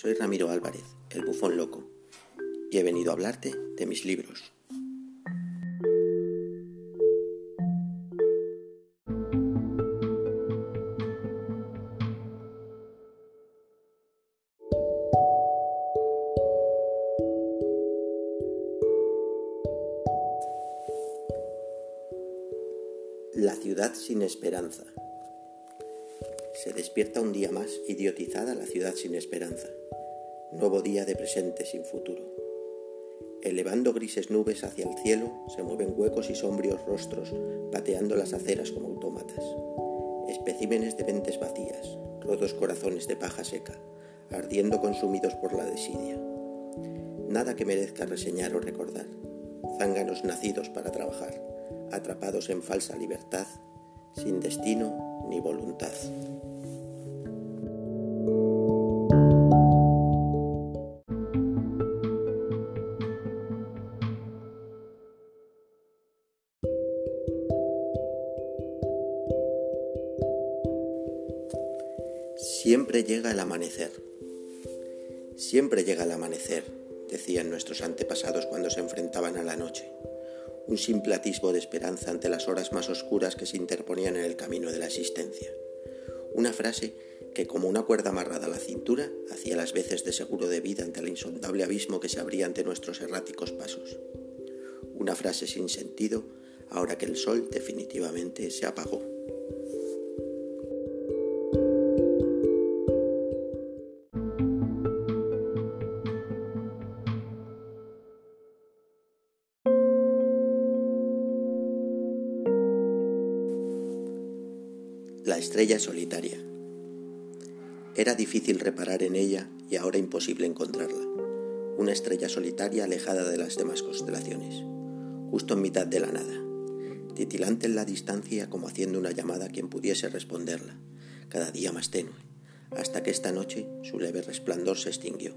soy Ramiro Álvarez, el bufón loco, y he venido a hablarte de mis libros. La ciudad sin esperanza. Se despierta un día más idiotizada la ciudad sin esperanza. Nuevo día de presente sin futuro. Elevando grises nubes hacia el cielo, se mueven huecos y sombrios rostros, pateando las aceras como autómatas. Especímenes de mentes vacías, rotos corazones de paja seca, ardiendo consumidos por la desidia. Nada que merezca reseñar o recordar. Zánganos nacidos para trabajar, atrapados en falsa libertad, sin destino ni voluntad. Un simple atisbo de esperanza ante las horas más oscuras que se interponían en el camino de la existencia. Una frase que, como una cuerda amarrada a la cintura, hacía las veces de seguro de vida ante el insondable abismo que se abría ante nuestros erráticos pasos. Una frase sin sentido ahora que el sol definitivamente se apagó. Estrella solitaria. Era difícil reparar en ella y ahora imposible encontrarla. Una estrella solitaria alejada de las demás constelaciones, justo en mitad de la nada, titilante en la distancia como haciendo una llamada a quien pudiese responderla, cada día más tenue, hasta que esta noche su leve resplandor se extinguió.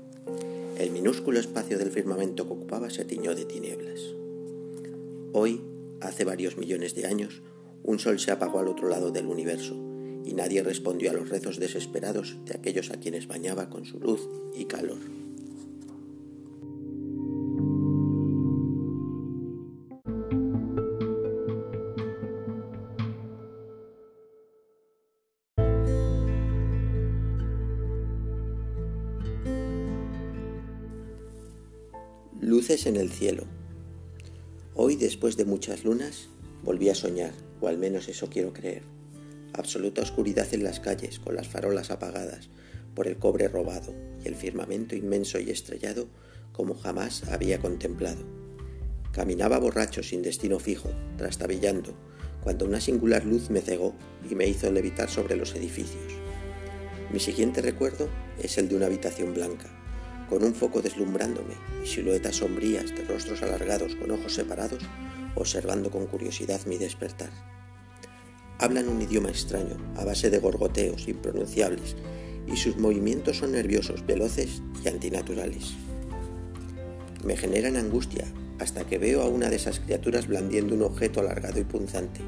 El minúsculo espacio del firmamento que ocupaba se tiñó de tinieblas. Hoy, hace varios millones de años, un sol se apagó al otro lado del universo y nadie respondió a los rezos desesperados de aquellos a quienes bañaba con su luz y calor. Luces en el cielo. Hoy, después de muchas lunas, volví a soñar o al menos eso quiero creer. Absoluta oscuridad en las calles, con las farolas apagadas por el cobre robado y el firmamento inmenso y estrellado como jamás había contemplado. Caminaba borracho sin destino fijo, trastabillando, cuando una singular luz me cegó y me hizo levitar sobre los edificios. Mi siguiente recuerdo es el de una habitación blanca, con un foco deslumbrándome y siluetas sombrías de rostros alargados con ojos separados observando con curiosidad mi despertar. Hablan un idioma extraño, a base de gorgoteos impronunciables, y sus movimientos son nerviosos, veloces y antinaturales. Me generan angustia hasta que veo a una de esas criaturas blandiendo un objeto alargado y punzante.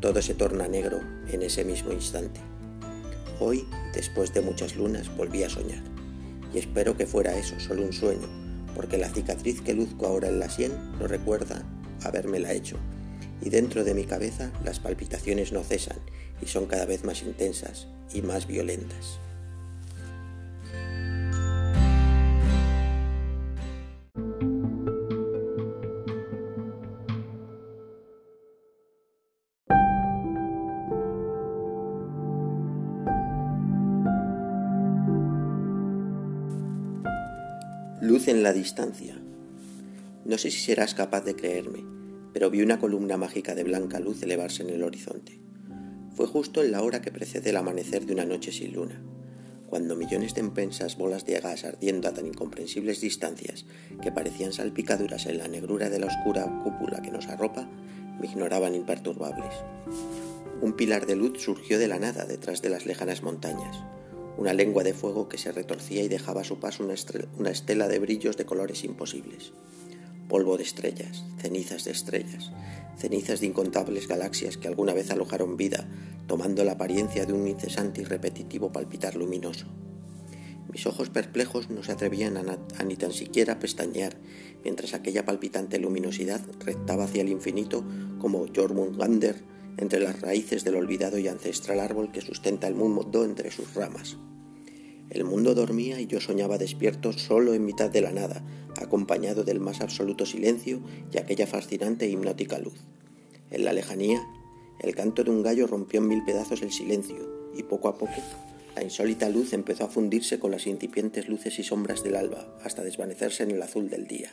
Todo se torna negro en ese mismo instante. Hoy, después de muchas lunas, volví a soñar, y espero que fuera eso, solo un sueño, porque la cicatriz que luzco ahora en la sien lo recuerda habérmela hecho, y dentro de mi cabeza las palpitaciones no cesan y son cada vez más intensas y más violentas. Luz en la distancia. No sé si serás capaz de creerme, pero vi una columna mágica de blanca luz elevarse en el horizonte. Fue justo en la hora que precede el amanecer de una noche sin luna, cuando millones de impensas bolas de gas ardiendo a tan incomprensibles distancias que parecían salpicaduras en la negrura de la oscura cúpula que nos arropa, me ignoraban imperturbables. Un pilar de luz surgió de la nada detrás de las lejanas montañas, una lengua de fuego que se retorcía y dejaba a su paso una, una estela de brillos de colores imposibles polvo de estrellas, cenizas de estrellas, cenizas de incontables galaxias que alguna vez alojaron vida, tomando la apariencia de un incesante y repetitivo palpitar luminoso. Mis ojos perplejos no se atrevían a, ni tan siquiera pestañear, mientras aquella palpitante luminosidad rectaba hacia el infinito como Jormungandr entre las raíces del olvidado y ancestral árbol que sustenta el mundo entre sus ramas. El mundo dormía y yo soñaba despierto solo en mitad de la nada, acompañado del más absoluto silencio y aquella fascinante e hipnótica luz. En la lejanía, el canto de un gallo rompió en mil pedazos el silencio, y poco a poco la insólita luz empezó a fundirse con las incipientes luces y sombras del alba, hasta desvanecerse en el azul del día.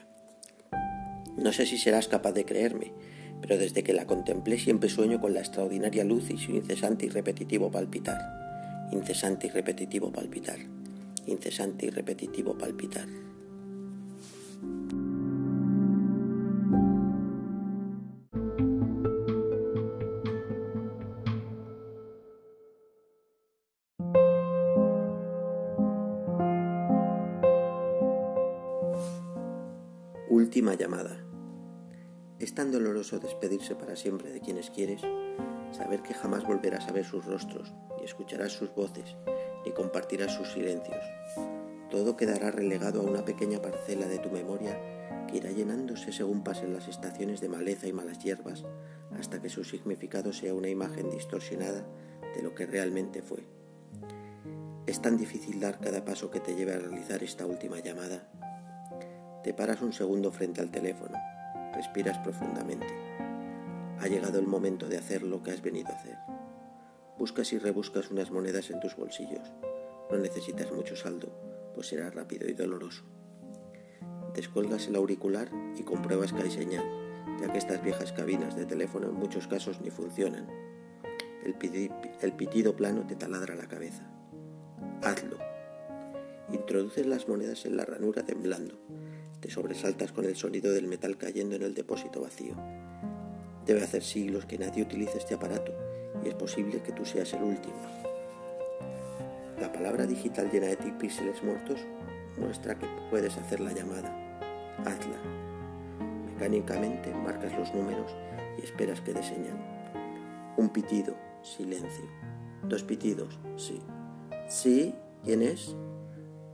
No sé si serás capaz de creerme, pero desde que la contemplé siempre sueño con la extraordinaria luz y su incesante y repetitivo palpitar. Incesante y repetitivo palpitar. Incesante y repetitivo palpitar. Última llamada. Tan doloroso despedirse para siempre de quienes quieres, saber que jamás volverás a ver sus rostros, ni escucharás sus voces, ni compartirás sus silencios. Todo quedará relegado a una pequeña parcela de tu memoria que irá llenándose según pasen las estaciones de maleza y malas hierbas, hasta que su significado sea una imagen distorsionada de lo que realmente fue. Es tan difícil dar cada paso que te lleve a realizar esta última llamada te paras un segundo frente al teléfono, respiras profundamente. Ha llegado el momento de hacer lo que has venido a hacer. Buscas y rebuscas unas monedas en tus bolsillos. No necesitas mucho saldo, pues será rápido y doloroso. Descuelgas el auricular y compruebas que hay señal, ya que estas viejas cabinas de teléfono en muchos casos ni funcionan. El, el pitido plano te taladra la cabeza. Hazlo. Introduces las monedas en la ranura temblando te sobresaltas con el sonido del metal cayendo en el depósito vacío. Debe hacer siglos que nadie utilice este aparato y es posible que tú seas el último. La palabra digital llena de píxeles muertos muestra que puedes hacer la llamada. Hazla. Mecánicamente marcas los números y esperas que deseñan. Un pitido, silencio. Dos pitidos, sí. ¿Sí? ¿Quién es?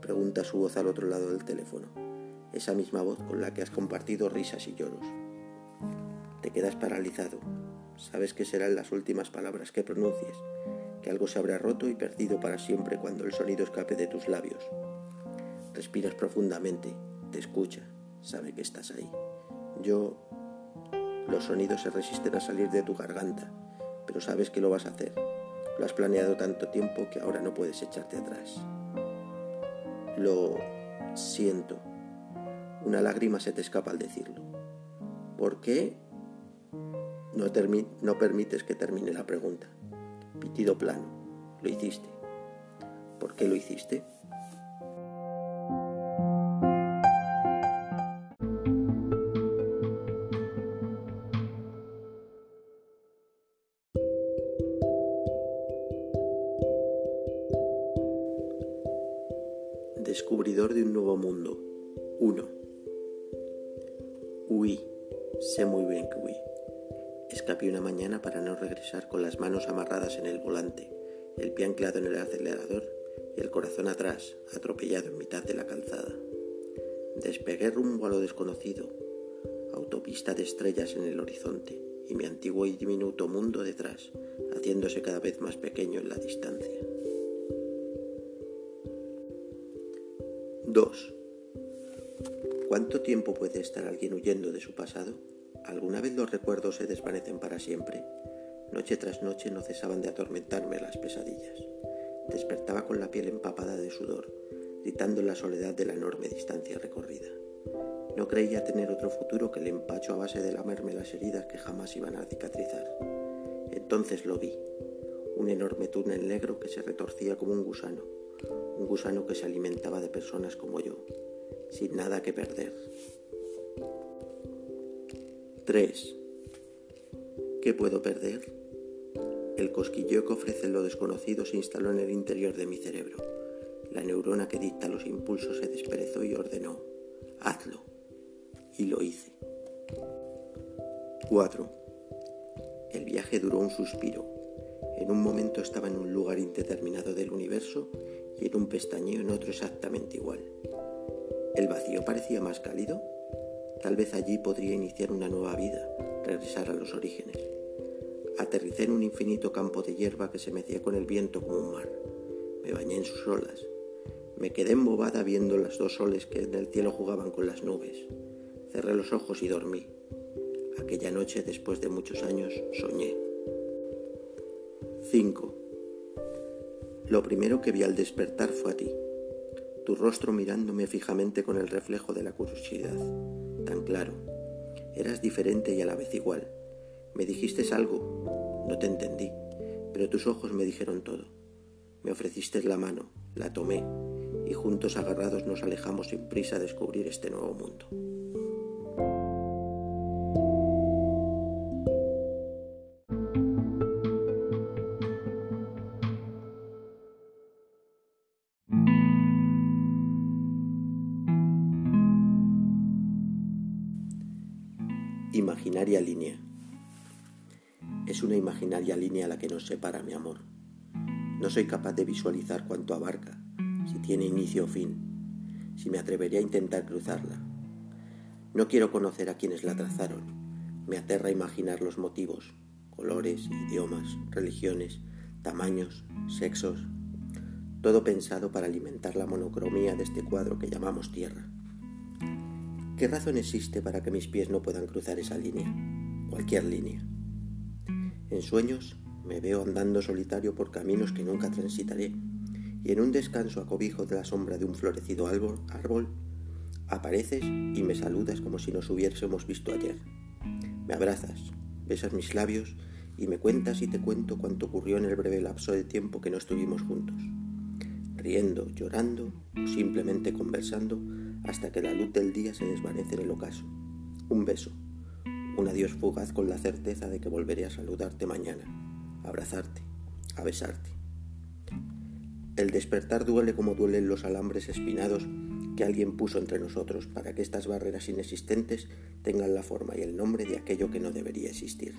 Pregunta su voz al otro lado del teléfono esa misma voz con la que has compartido risas y lloros. Te quedas paralizado, sabes que serán las últimas palabras que pronuncies, que algo se habrá roto y perdido para siempre cuando el sonido escape de tus labios. Respiras profundamente, te escucha, sabe que estás ahí. Yo... Los sonidos se resisten a salir de tu garganta, pero sabes que lo vas a hacer. Lo has planeado tanto tiempo que ahora no puedes echarte atrás. Lo siento una lágrima se te escapa al decirlo. ¿Por qué no, permites que termine la pregunta? Pitido plano. Lo hiciste. ¿Por qué lo hiciste? Con las manos amarradas en el volante, el pie anclado en el acelerador y el corazón atrás, atropellado en mitad de la calzada. Despegué rumbo a lo desconocido, autopista de estrellas en el horizonte y mi antiguo y diminuto mundo detrás, haciéndose cada vez más pequeño en la distancia. 2. ¿Cuánto tiempo puede estar alguien huyendo de su pasado? ¿Alguna vez los recuerdos se desvanecen para siempre? Noche tras noche no cesaban de atormentarme las pesadillas. Despertaba con la piel empapada de sudor, gritando en la soledad de la enorme distancia recorrida. No creía tener otro futuro que el empacho a base de lamerme las heridas que jamás iban a cicatrizar. Entonces lo vi, un enorme túnel negro que se retorcía como un gusano, un gusano que se alimentaba de personas como yo, sin nada que perder. 3. ¿Qué puedo perder? El cosquilleo que ofrece lo desconocido se instaló en el interior de mi cerebro. La neurona que dicta los impulsos se desperezó y ordenó, hazlo. Y lo hice. 4. El viaje duró un suspiro. En un momento estaba en un lugar indeterminado del universo y en un pestañeo en otro exactamente igual. ¿El vacío parecía más cálido? Tal vez allí podría iniciar una nueva vida, regresar a los orígenes. Aterricé en un infinito campo de hierba que se mecía con el viento como un mar. Me bañé en sus olas. Me quedé embobada viendo las dos soles que en el cielo jugaban con las nubes. Cerré los ojos y dormí. Aquella noche, después de muchos años, soñé. 5. Lo primero que vi al despertar fue a ti, tu rostro mirándome fijamente con el reflejo de la curiosidad, tan claro. Eras diferente y a la vez igual. Me dijiste algo, no te entendí, pero tus ojos me dijeron todo. Me ofreciste la mano, la tomé, y juntos agarrados nos alejamos sin prisa a descubrir este nuevo mundo. Imaginaria línea. Es una imaginaria línea la que nos separa, mi amor. No soy capaz de visualizar cuánto abarca, si tiene inicio o fin, si me atrevería a intentar cruzarla. No quiero conocer a quienes la trazaron. Me aterra imaginar los motivos, colores, idiomas, religiones, tamaños, sexos, todo pensado para alimentar la monocromía de este cuadro que llamamos Tierra. ¿Qué razón existe para que mis pies no puedan cruzar esa línea? Cualquier línea. En sueños me veo andando solitario por caminos que nunca transitaré, y en un descanso a cobijo de la sombra de un florecido árbol, árbol apareces y me saludas como si nos hubiésemos visto ayer. Me abrazas, besas mis labios y me cuentas y te cuento cuanto ocurrió en el breve lapso de tiempo que no estuvimos juntos. Riendo, llorando o simplemente conversando, hasta que la luz del día se desvanece en el ocaso. Un beso, un adiós fugaz con la certeza de que volveré a saludarte mañana, a abrazarte, a besarte. El despertar duele como duelen los alambres espinados que alguien puso entre nosotros para que estas barreras inexistentes tengan la forma y el nombre de aquello que no debería existir.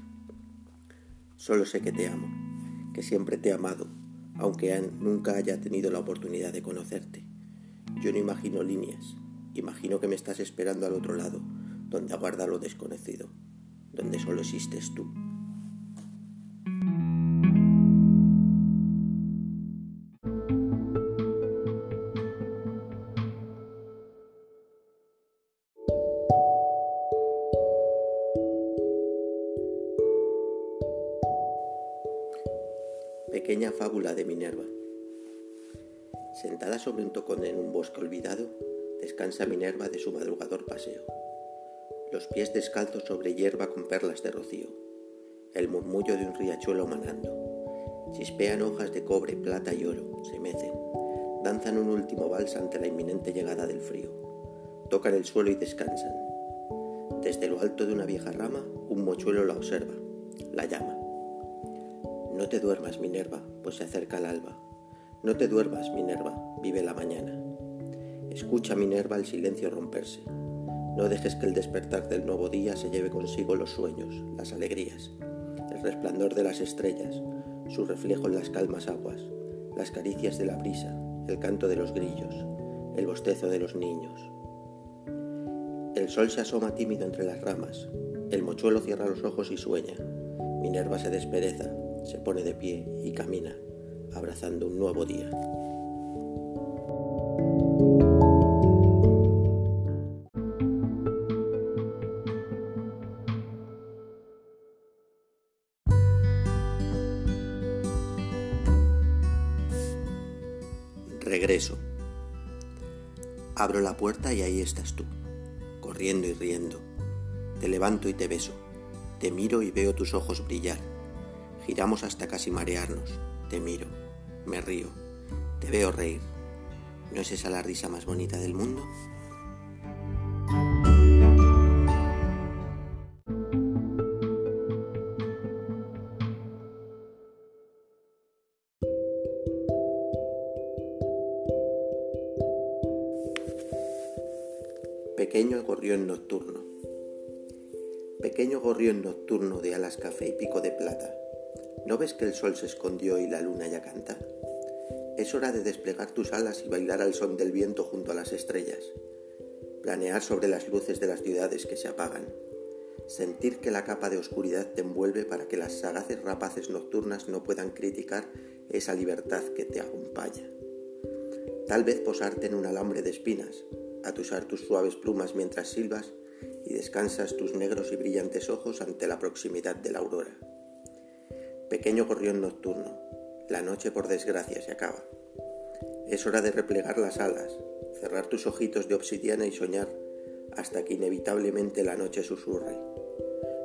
Solo sé que te amo, que siempre te he amado, aunque nunca haya tenido la oportunidad de conocerte. Yo no imagino líneas, Imagino que me estás esperando al otro lado, donde aguarda lo desconocido, donde solo existes tú. Pequeña fábula de Minerva. Sentada sobre un tocón en un bosque olvidado, descansa Minerva de su madrugador paseo. Los pies descalzos sobre hierba con perlas de rocío. El murmullo de un riachuelo manando. Chispean hojas de cobre, plata y oro, se mecen. Danzan un último vals ante la inminente llegada del frío. Tocan el suelo y descansan. Desde lo alto de una vieja rama, un mochuelo la observa, la llama. No te duermas, Minerva, pues se acerca el alba. No te duermas, Minerva, vive la mañana. Escucha, Minerva, el silencio romperse. No dejes que el despertar del nuevo día se lleve consigo los sueños, las alegrías, el resplandor de las estrellas, su reflejo en las calmas aguas, las caricias de la brisa, el canto de los grillos, el bostezo de los niños. El sol se asoma tímido entre las ramas, el mochuelo cierra los ojos y sueña. Minerva se despereza, se pone de pie y camina, abrazando un nuevo día. Abro la puerta y ahí estás tú, corriendo y riendo. Te levanto y te beso. Te miro y veo tus ojos brillar. Giramos hasta casi marearnos. Te miro, me río, te veo reír. ¿No es esa la risa más bonita del mundo? Y pico de plata. ¿No ves que el sol se escondió y la luna ya canta? Es hora de desplegar tus alas y bailar al son del viento junto a las estrellas, planear sobre las luces de las ciudades que se apagan, sentir que la capa de oscuridad te envuelve para que las sagaces rapaces nocturnas no puedan criticar esa libertad que te acompaña. Tal vez posarte en un alambre de espinas, atusar tus suaves plumas mientras silbas y descansas tus negros y brillantes ojos ante la proximidad de la aurora. Pequeño gorrión nocturno, la noche por desgracia se acaba. Es hora de replegar las alas, cerrar tus ojitos de obsidiana y soñar hasta que inevitablemente la noche susurre.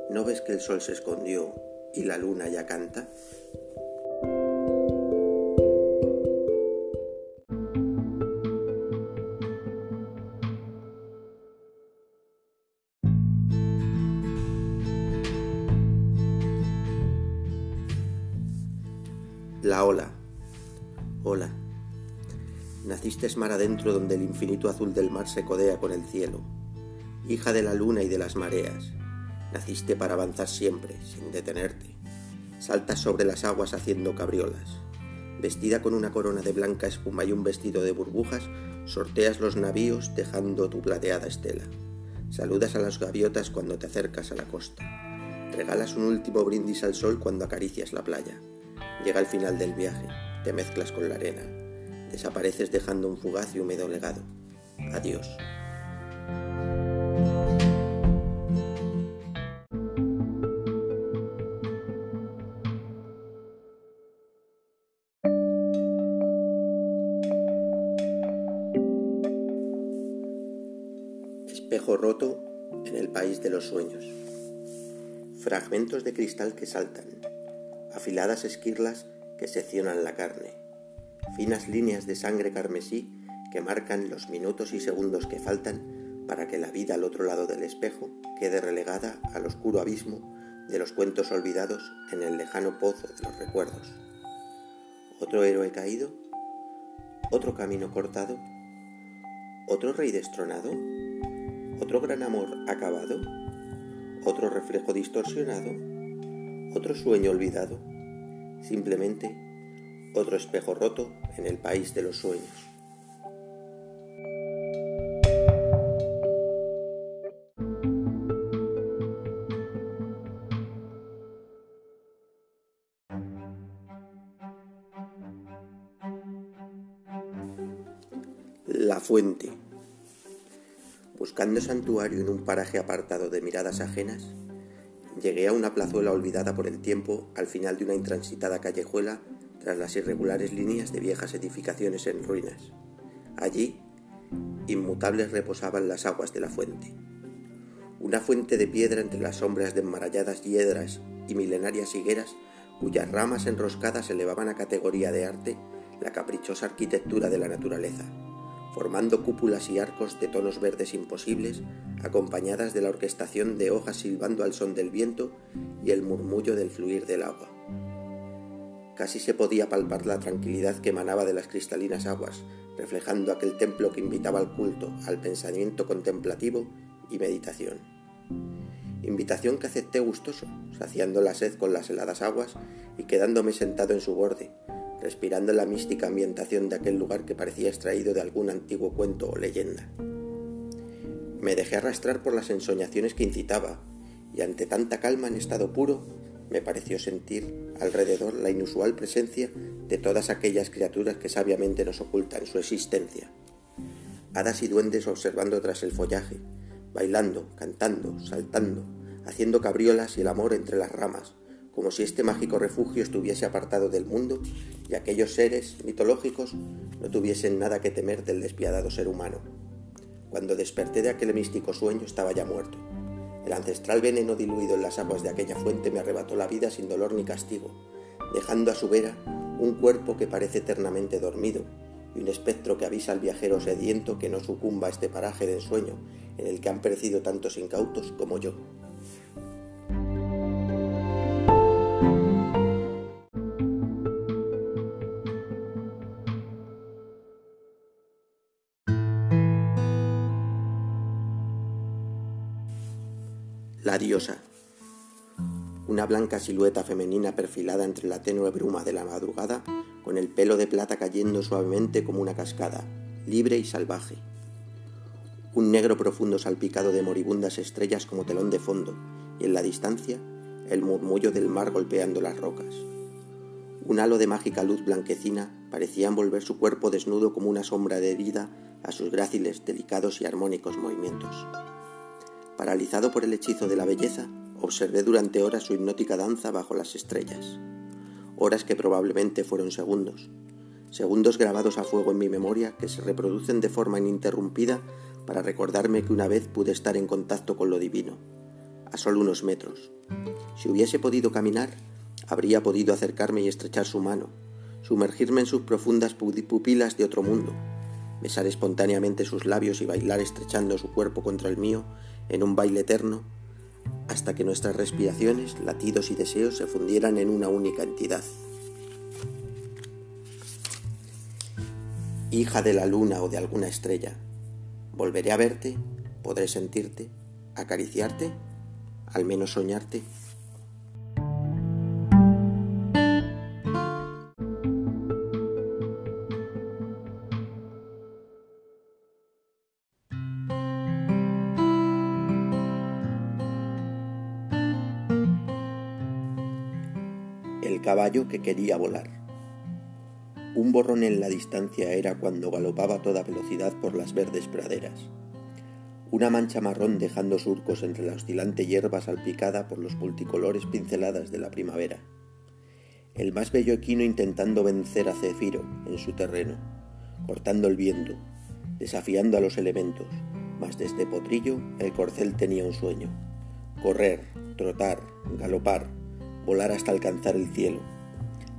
¿No ves que el sol se escondió y la luna ya canta? Naciste mar adentro donde el infinito azul del mar se codea con el cielo. Hija de la luna y de las mareas. Naciste para avanzar siempre, sin detenerte. Saltas sobre las aguas haciendo cabriolas. Vestida con una corona de blanca espuma y un vestido de burbujas, sorteas los navíos dejando tu plateada estela. Saludas a las gaviotas cuando te acercas a la costa. Regalas un último brindis al sol cuando acaricias la playa. Llega el final del viaje, te mezclas con la arena, desapareces dejando un fugaz y húmedo legado. Adiós. Espejo roto en el país de los sueños. Fragmentos de cristal que saltan, afiladas esquirlas que seccionan la carne, finas líneas de sangre carmesí que marcan los minutos y segundos que faltan para que la vida al otro lado del espejo quede relegada al oscuro abismo de los cuentos olvidados en el lejano pozo de los recuerdos. Otro héroe caído, otro camino cortado, otro rey destronado, otro gran amor acabado, otro reflejo distorsionado, otro sueño olvidado, simplemente otro espejo roto en el país de los sueños. La fuente. Buscando santuario en un paraje apartado de miradas ajenas, Llegué a una plazuela olvidada por el tiempo al final de una intransitada callejuela tras las irregulares líneas de viejas edificaciones en ruinas. Allí, inmutables reposaban las aguas de la fuente. Una fuente de piedra entre las sombras de enmaralladas hiedras y milenarias higueras cuyas ramas enroscadas elevaban a categoría de arte la caprichosa arquitectura de la naturaleza formando cúpulas y arcos de tonos verdes imposibles, acompañadas de la orquestación de hojas silbando al son del viento y el murmullo del fluir del agua. Casi se podía palpar la tranquilidad que emanaba de las cristalinas aguas, reflejando aquel templo que invitaba al culto, al pensamiento contemplativo y meditación. Invitación que acepté gustoso, saciando la sed con las heladas aguas y quedándome sentado en su borde, respirando la mística ambientación de aquel lugar que parecía extraído de algún antiguo cuento o leyenda. Me dejé arrastrar por las ensoñaciones que incitaba, y ante tanta calma en estado puro, me pareció sentir alrededor la inusual presencia de todas aquellas criaturas que sabiamente nos ocultan su existencia. Hadas y duendes observando tras el follaje, bailando, cantando, saltando, haciendo cabriolas y el amor entre las ramas, como si este mágico refugio estuviese apartado del mundo y aquellos seres mitológicos no tuviesen nada que temer del despiadado ser humano. Cuando desperté de aquel místico sueño estaba ya muerto. El ancestral veneno diluido en las aguas de aquella fuente me arrebató la vida sin dolor ni castigo, dejando a su vera un cuerpo que parece eternamente dormido y un espectro que avisa al viajero sediento que no sucumba a este paraje de ensueño en el que han perecido tantos incautos como yo. La diosa. una blanca silueta femenina perfilada entre la tenue bruma de la madrugada, con el pelo de plata cayendo suavemente como una cascada, libre y salvaje. Un negro profundo salpicado de moribundas estrellas como telón de fondo, y en la distancia el murmullo del mar golpeando las rocas. Un halo de mágica luz blanquecina parecía envolver su cuerpo desnudo como una sombra de herida a sus gráciles, delicados y armónicos movimientos. Paralizado por el hechizo de la belleza, observé durante horas su hipnótica danza bajo las estrellas. Horas que probablemente fueron segundos. Segundos grabados a fuego en mi memoria que se reproducen de forma ininterrumpida para recordarme que una vez pude estar en contacto con lo divino, a solo unos metros. Si hubiese podido caminar, habría podido acercarme y estrechar su mano, sumergirme en sus profundas pupilas de otro mundo, besar espontáneamente sus labios y bailar estrechando su cuerpo contra el mío en un baile eterno, hasta que nuestras respiraciones, latidos y deseos se fundieran en una única entidad. Hija de la luna o de alguna estrella, volveré a verte, podré sentirte, acariciarte, al menos soñarte. Caballo que quería volar. Un borrón en la distancia era cuando galopaba a toda velocidad por las verdes praderas. Una mancha marrón dejando surcos entre la oscilante hierba salpicada por los multicolores pinceladas de la primavera. El más bello equino intentando vencer a Cefiro en su terreno, cortando el viento, desafiando a los elementos, mas desde Potrillo el corcel tenía un sueño. Correr, trotar, galopar, volar hasta alcanzar el cielo,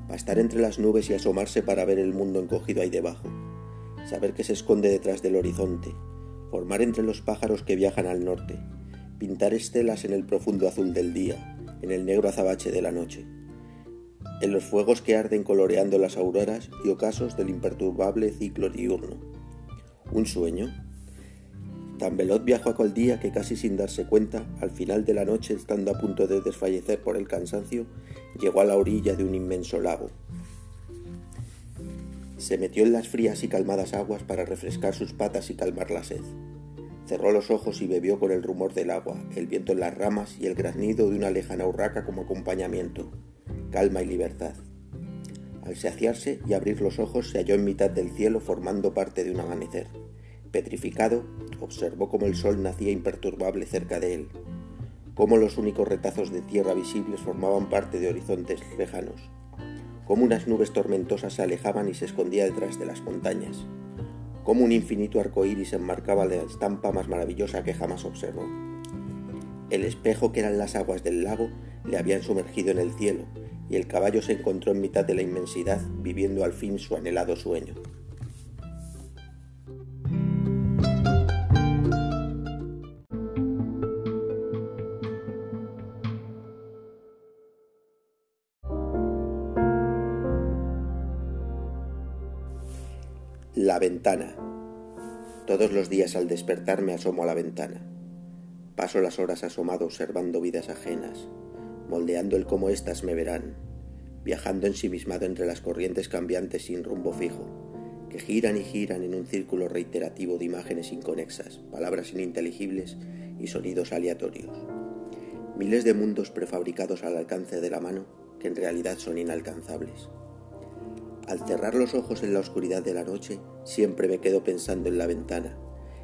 pastar entre las nubes y asomarse para ver el mundo encogido ahí debajo, saber que se esconde detrás del horizonte, formar entre los pájaros que viajan al norte, pintar estelas en el profundo azul del día, en el negro azabache de la noche, en los fuegos que arden coloreando las auroras y ocasos del imperturbable ciclo diurno. ¿Un sueño? Tan veloz viajó aquel día que casi sin darse cuenta, al final de la noche, estando a punto de desfallecer por el cansancio, llegó a la orilla de un inmenso lago. Se metió en las frías y calmadas aguas para refrescar sus patas y calmar la sed. Cerró los ojos y bebió con el rumor del agua, el viento en las ramas y el graznido de una lejana urraca como acompañamiento, calma y libertad. Al saciarse y abrir los ojos se halló en mitad del cielo formando parte de un amanecer. Petrificado, observó cómo el sol nacía imperturbable cerca de él, cómo los únicos retazos de tierra visibles formaban parte de horizontes lejanos, cómo unas nubes tormentosas se alejaban y se escondían detrás de las montañas, cómo un infinito arco iris enmarcaba la estampa más maravillosa que jamás observó. El espejo que eran las aguas del lago le habían sumergido en el cielo, y el caballo se encontró en mitad de la inmensidad, viviendo al fin su anhelado sueño. La ventana. Todos los días al despertar me asomo a la ventana. Paso las horas asomado observando vidas ajenas, moldeando el cómo éstas me verán, viajando ensimismado entre las corrientes cambiantes sin rumbo fijo, que giran y giran en un círculo reiterativo de imágenes inconexas, palabras ininteligibles y sonidos aleatorios. Miles de mundos prefabricados al alcance de la mano que en realidad son inalcanzables. Al cerrar los ojos en la oscuridad de la noche, siempre me quedo pensando en la ventana,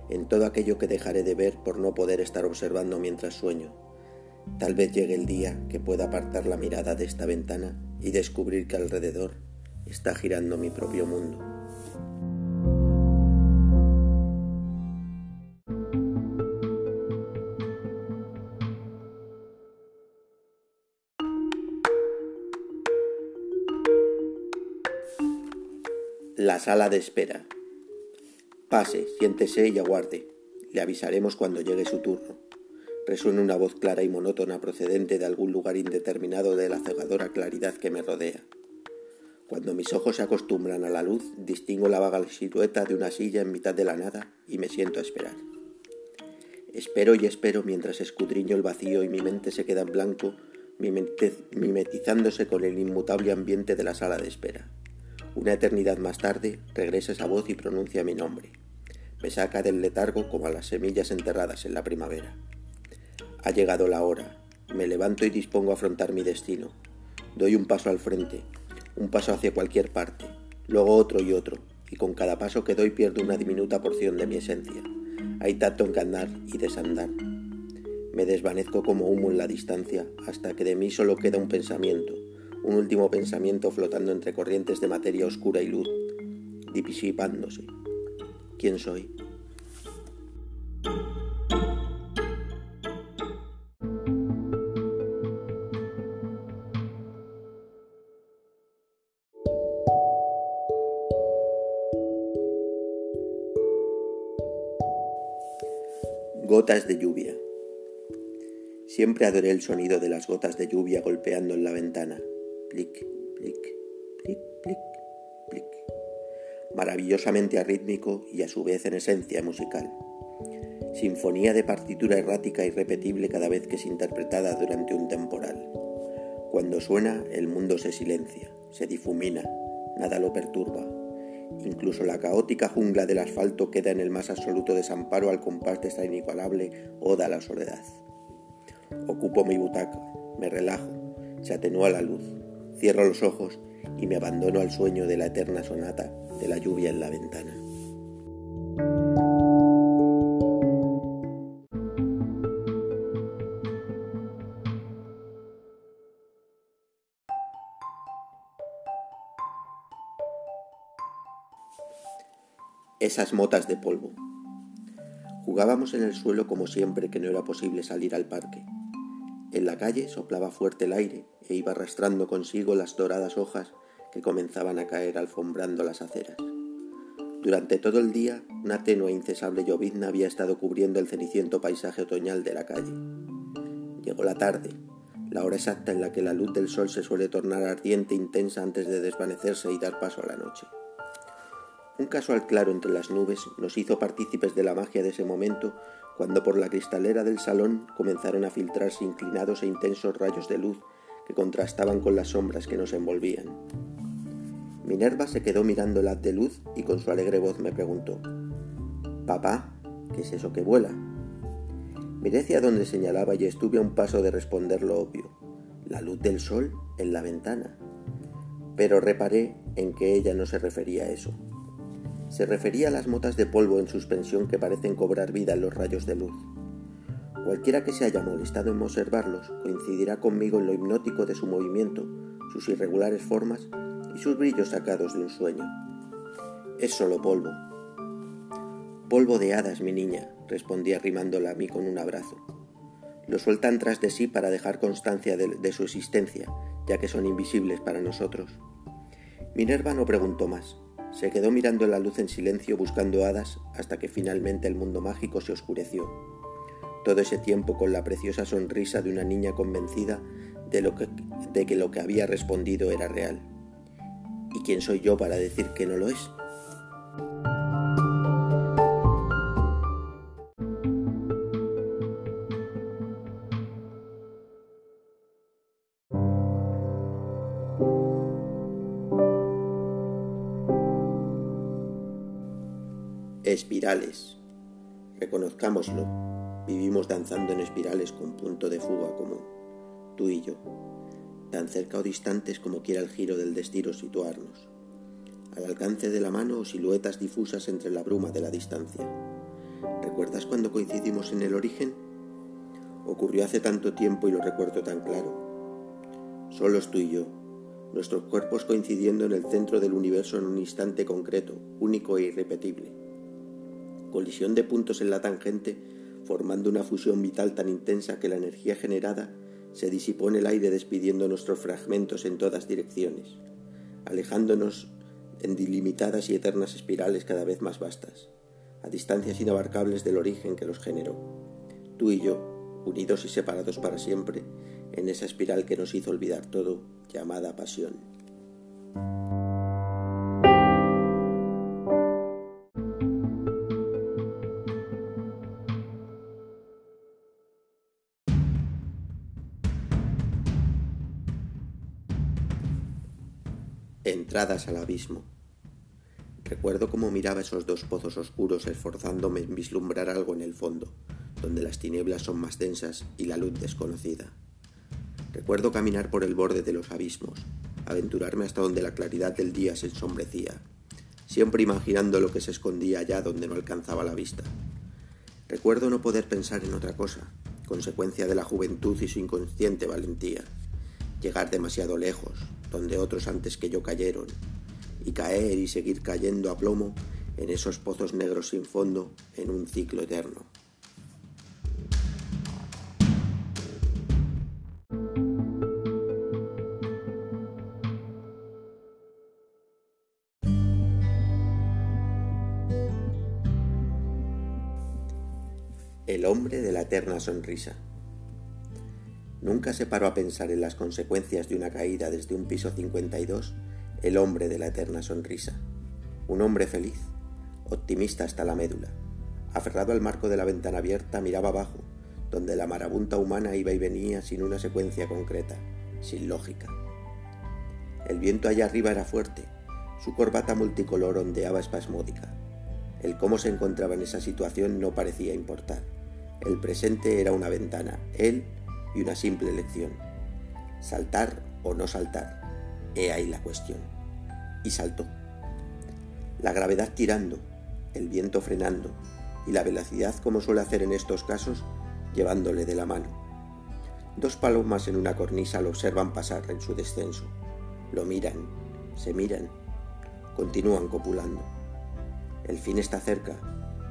en todo aquello que dejaré de ver por no poder estar observando mientras sueño. Tal vez llegue el día que pueda apartar la mirada de esta ventana y descubrir que alrededor está girando mi propio mundo. La sala de espera. Pase, siéntese y aguarde. Le avisaremos cuando llegue su turno. Resuena una voz clara y monótona procedente de algún lugar indeterminado de la cegadora claridad que me rodea. Cuando mis ojos se acostumbran a la luz, distingo la vaga silueta de una silla en mitad de la nada y me siento a esperar. Espero y espero mientras escudriño el vacío y mi mente se queda en blanco mimetizándose con el inmutable ambiente de la sala de espera. Una eternidad más tarde regresa esa voz y pronuncia mi nombre. Me saca del letargo como a las semillas enterradas en la primavera. Ha llegado la hora. Me levanto y dispongo a afrontar mi destino. Doy un paso al frente, un paso hacia cualquier parte, luego otro y otro, y con cada paso que doy pierdo una diminuta porción de mi esencia. Hay tanto en y desandar. Me desvanezco como humo en la distancia hasta que de mí solo queda un pensamiento, un último pensamiento flotando entre corrientes de materia oscura y luz, disipándose. ¿Quién soy? Gotas de lluvia. Siempre adoré el sonido de las gotas de lluvia golpeando en la ventana. Plic, plic, plic, plic, plic. Maravillosamente arrítmico y a su vez en esencia musical. Sinfonía de partitura errática y repetible cada vez que es interpretada durante un temporal. Cuando suena, el mundo se silencia, se difumina, nada lo perturba, Incluso la caótica jungla del asfalto queda en el más absoluto desamparo al compás de esta inigualable oda a la soledad. Ocupo mi butaca, me relajo, se atenúa la luz, cierro los ojos y me abandono al sueño de la eterna sonata de la lluvia en la ventana. esas motas de polvo. Jugábamos en el suelo como siempre que no era posible salir al parque. En la calle soplaba fuerte el aire e iba arrastrando consigo las doradas hojas que comenzaban a caer alfombrando las aceras. Durante todo el día, una tenue e incesable llovizna había estado cubriendo el ceniciento paisaje otoñal de la calle. Llegó la tarde, la hora exacta en la que la luz del sol se suele tornar ardiente e intensa antes de desvanecerse y dar paso a la noche. Un casual claro entre las nubes nos hizo partícipes de la magia de ese momento cuando por la cristalera del salón comenzaron a filtrarse inclinados e intensos rayos de luz que contrastaban con las sombras que nos envolvían. Minerva se quedó mirando el haz de luz y con su alegre voz me preguntó Papá, ¿qué es eso que vuela? Miré hacia donde señalaba y estuve a un paso de responder lo obvio, la luz del sol en la ventana. Pero reparé en que ella no se refería a eso se refería a las motas de polvo en suspensión que parecen cobrar vida en los rayos de luz. Cualquiera que se haya molestado en observarlos coincidirá conmigo en lo hipnótico de su movimiento, sus irregulares formas y sus brillos sacados de un sueño. Es solo polvo. Polvo de hadas, mi niña, respondí arrimándola a mí con un abrazo. Lo sueltan tras de sí para dejar constancia de, de su existencia, ya que son invisibles para nosotros. Minerva no preguntó más. Se quedó mirando la luz en silencio buscando hadas hasta que finalmente el mundo mágico se oscureció. Todo ese tiempo con la preciosa sonrisa de una niña convencida de, lo que, de que lo que había respondido era real. ¿Y quién soy yo para decir que no lo es? Espirales. Reconozcámoslo, vivimos danzando en espirales con punto de fuga común, tú y yo, tan cerca o distantes como quiera el giro del destino situarnos, al alcance de la mano o siluetas difusas entre la bruma de la distancia. ¿Recuerdas cuando coincidimos en el origen? Ocurrió hace tanto tiempo y lo recuerdo tan claro. Solos tú y yo, nuestros cuerpos coincidiendo en el centro del universo en un instante concreto, único e irrepetible colisión de puntos en la tangente, formando una fusión vital tan intensa que la energía generada se disipó en el aire despidiendo nuestros fragmentos en todas direcciones, alejándonos en dilimitadas y eternas espirales cada vez más vastas, a distancias inabarcables del origen que los generó. Tú y yo, unidos y separados para siempre, en esa espiral que nos hizo olvidar todo, llamada pasión. Al abismo. Recuerdo cómo miraba esos dos pozos oscuros esforzándome en vislumbrar algo en el fondo, donde las tinieblas son más densas y la luz desconocida. Recuerdo caminar por el borde de los abismos, aventurarme hasta donde la claridad del día se ensombrecía, siempre imaginando lo que se escondía allá donde no alcanzaba la vista. Recuerdo no poder pensar en otra cosa, consecuencia de la juventud y su inconsciente valentía llegar demasiado lejos, donde otros antes que yo cayeron, y caer y seguir cayendo a plomo en esos pozos negros sin fondo en un ciclo eterno. El hombre de la eterna sonrisa. Nunca se paró a pensar en las consecuencias de una caída desde un piso 52 el hombre de la eterna sonrisa. Un hombre feliz, optimista hasta la médula. Aferrado al marco de la ventana abierta, miraba abajo, donde la marabunta humana iba y venía sin una secuencia concreta, sin lógica. El viento allá arriba era fuerte, su corbata multicolor ondeaba espasmódica. El cómo se encontraba en esa situación no parecía importar. El presente era una ventana, él y una simple elección. Saltar o no saltar. He ahí la cuestión. Y saltó. La gravedad tirando, el viento frenando y la velocidad como suele hacer en estos casos, llevándole de la mano. Dos palomas en una cornisa lo observan pasar en su descenso. Lo miran, se miran, continúan copulando. El fin está cerca,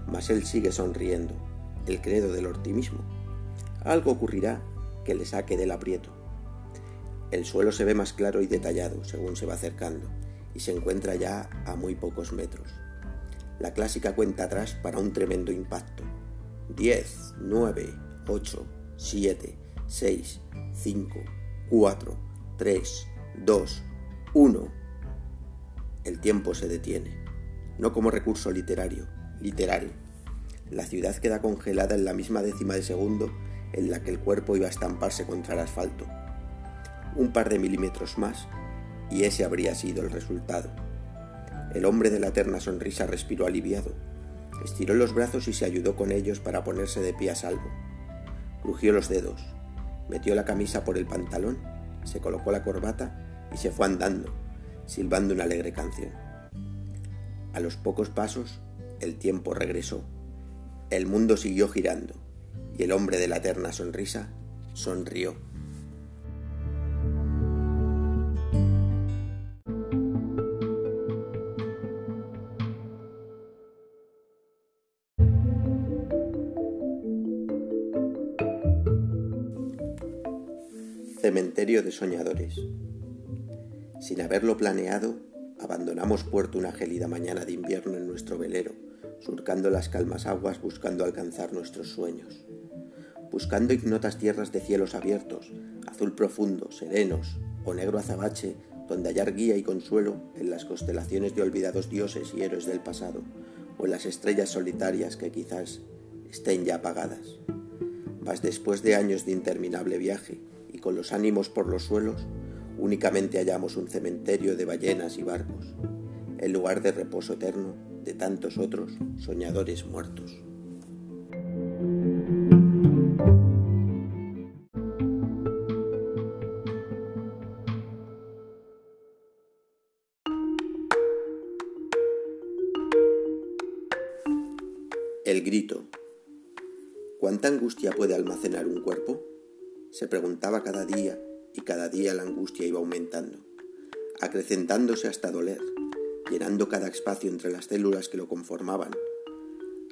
mas él sigue sonriendo, el credo del optimismo. Algo ocurrirá que le saque del aprieto. El suelo se ve más claro y detallado según se va acercando y se encuentra ya a muy pocos metros. La clásica cuenta atrás para un tremendo impacto. 10, 9, 8, 7, 6, 5, 4, 3, 2, 1. El tiempo se detiene, no como recurso literario, literal. La ciudad queda congelada en la misma décima de segundo en la que el cuerpo iba a estamparse contra el asfalto. Un par de milímetros más y ese habría sido el resultado. El hombre de la eterna sonrisa respiró aliviado, estiró los brazos y se ayudó con ellos para ponerse de pie a salvo. Crujió los dedos, metió la camisa por el pantalón, se colocó la corbata y se fue andando, silbando una alegre canción. A los pocos pasos, el tiempo regresó. El mundo siguió girando y el hombre de la eterna sonrisa sonrió. Cementerio de Soñadores. Sin haberlo planeado, abandonamos puerto una gélida mañana de invierno en nuestro velero, surcando las calmas aguas buscando alcanzar nuestros sueños buscando ignotas tierras de cielos abiertos, azul profundo, serenos o negro azabache, donde hallar guía y consuelo en las constelaciones de olvidados dioses y héroes del pasado, o en las estrellas solitarias que quizás estén ya apagadas. Mas después de años de interminable viaje y con los ánimos por los suelos, únicamente hallamos un cementerio de ballenas y barcos, el lugar de reposo eterno de tantos otros soñadores muertos. ¿Cuánta angustia puede almacenar un cuerpo? Se preguntaba cada día y cada día la angustia iba aumentando, acrecentándose hasta doler, llenando cada espacio entre las células que lo conformaban.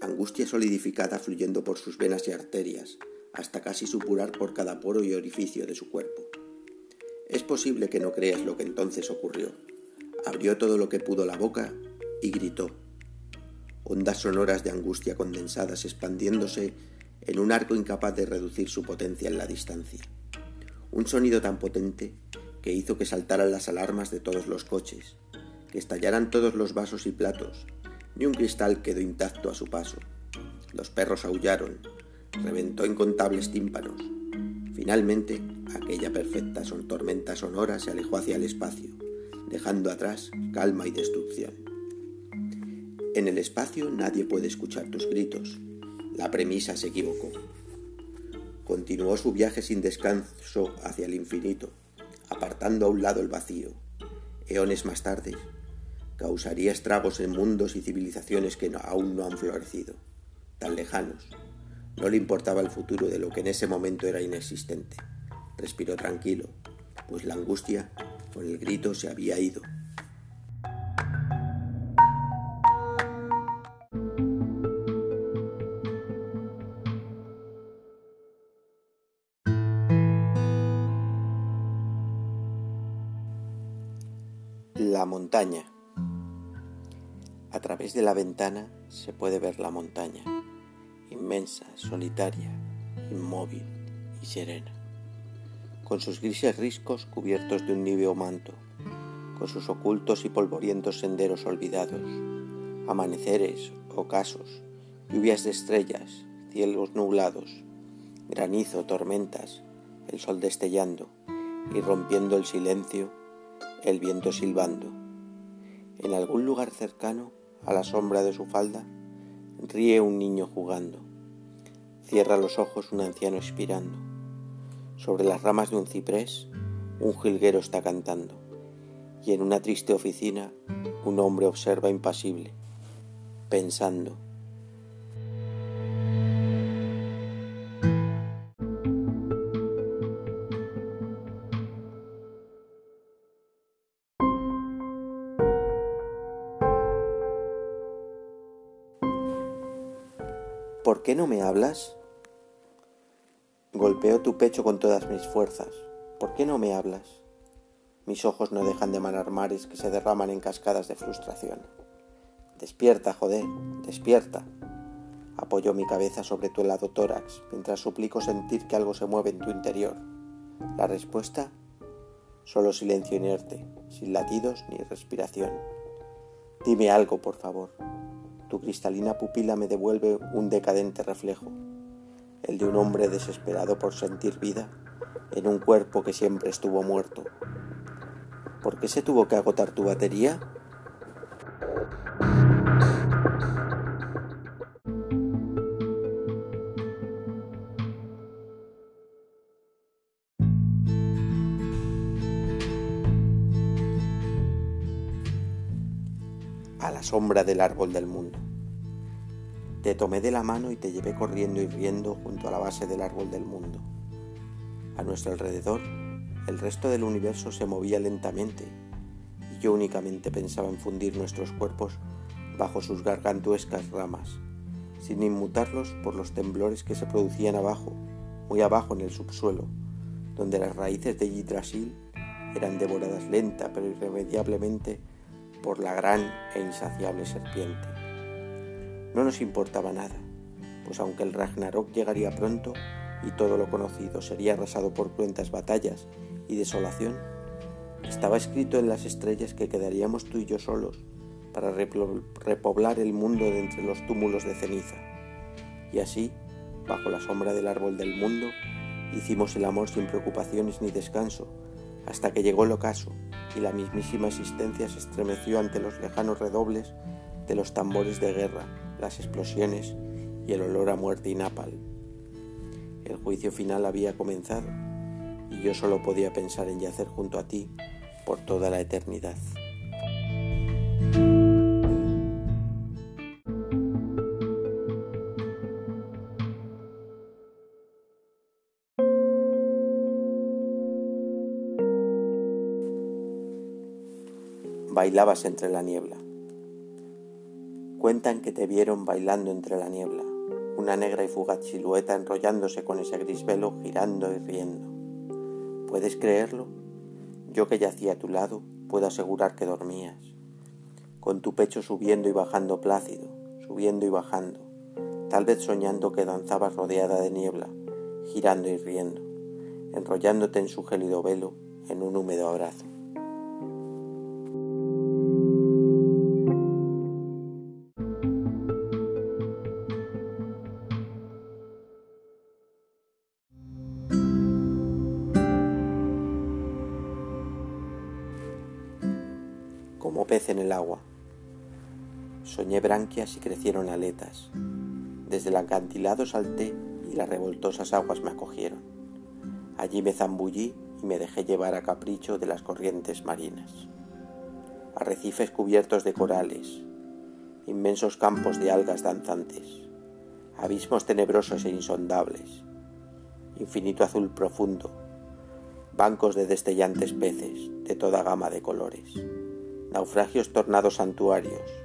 Angustia solidificada fluyendo por sus venas y arterias, hasta casi supurar por cada poro y orificio de su cuerpo. Es posible que no creas lo que entonces ocurrió. Abrió todo lo que pudo la boca y gritó ondas sonoras de angustia condensadas expandiéndose en un arco incapaz de reducir su potencia en la distancia. Un sonido tan potente que hizo que saltaran las alarmas de todos los coches, que estallaran todos los vasos y platos, ni un cristal quedó intacto a su paso. Los perros aullaron, reventó incontables tímpanos. Finalmente, aquella perfecta son tormenta sonora se alejó hacia el espacio, dejando atrás calma y destrucción. En el espacio nadie puede escuchar tus gritos. La premisa se equivocó. Continuó su viaje sin descanso hacia el infinito, apartando a un lado el vacío. Eones más tarde, causaría estragos en mundos y civilizaciones que aún no han florecido, tan lejanos. No le importaba el futuro de lo que en ese momento era inexistente. Respiró tranquilo, pues la angustia con el grito se había ido. La ventana se puede ver la montaña, inmensa, solitaria, inmóvil y serena, con sus grises riscos cubiertos de un níveo manto, con sus ocultos y polvorientos senderos olvidados, amaneceres, ocasos, lluvias de estrellas, cielos nublados, granizo, tormentas, el sol destellando y rompiendo el silencio, el viento silbando. En algún lugar cercano a la sombra de su falda, ríe un niño jugando. Cierra los ojos un anciano expirando. Sobre las ramas de un ciprés, un jilguero está cantando. Y en una triste oficina, un hombre observa impasible, pensando. Hablas? Golpeo tu pecho con todas mis fuerzas. ¿Por qué no me hablas? Mis ojos no dejan de manar mares que se derraman en cascadas de frustración. Despierta, joder, despierta. Apoyo mi cabeza sobre tu helado tórax mientras suplico sentir que algo se mueve en tu interior. La respuesta, solo silencio inerte, sin latidos ni respiración. Dime algo, por favor. Tu cristalina pupila me devuelve un decadente reflejo, el de un hombre desesperado por sentir vida en un cuerpo que siempre estuvo muerto. ¿Por qué se tuvo que agotar tu batería? a la sombra del árbol del mundo. Te tomé de la mano y te llevé corriendo y riendo junto a la base del árbol del mundo. A nuestro alrededor, el resto del universo se movía lentamente y yo únicamente pensaba en fundir nuestros cuerpos bajo sus gargantuescas ramas, sin inmutarlos por los temblores que se producían abajo, muy abajo en el subsuelo, donde las raíces de Yggdrasil eran devoradas lenta pero irremediablemente por la gran e insaciable serpiente. No nos importaba nada, pues aunque el Ragnarok llegaría pronto y todo lo conocido sería arrasado por cruentas batallas y desolación, estaba escrito en las estrellas que quedaríamos tú y yo solos para repoblar el mundo de entre los túmulos de ceniza. Y así, bajo la sombra del árbol del mundo, hicimos el amor sin preocupaciones ni descanso, hasta que llegó el ocaso y la mismísima existencia se estremeció ante los lejanos redobles de los tambores de guerra, las explosiones y el olor a muerte y napal. El juicio final había comenzado y yo solo podía pensar en yacer junto a ti por toda la eternidad. bailabas entre la niebla. Cuentan que te vieron bailando entre la niebla, una negra y fugaz silueta enrollándose con ese gris velo girando y riendo. ¿Puedes creerlo? Yo que yacía a tu lado, puedo asegurar que dormías, con tu pecho subiendo y bajando plácido, subiendo y bajando, tal vez soñando que danzabas rodeada de niebla, girando y riendo, enrollándote en su gélido velo en un húmedo abrazo. Y crecieron aletas. Desde el acantilado salté y las revoltosas aguas me acogieron. Allí me zambullí y me dejé llevar a capricho de las corrientes marinas. Arrecifes cubiertos de corales, inmensos campos de algas danzantes, abismos tenebrosos e insondables, infinito azul profundo, bancos de destellantes peces de toda gama de colores, naufragios tornados santuarios,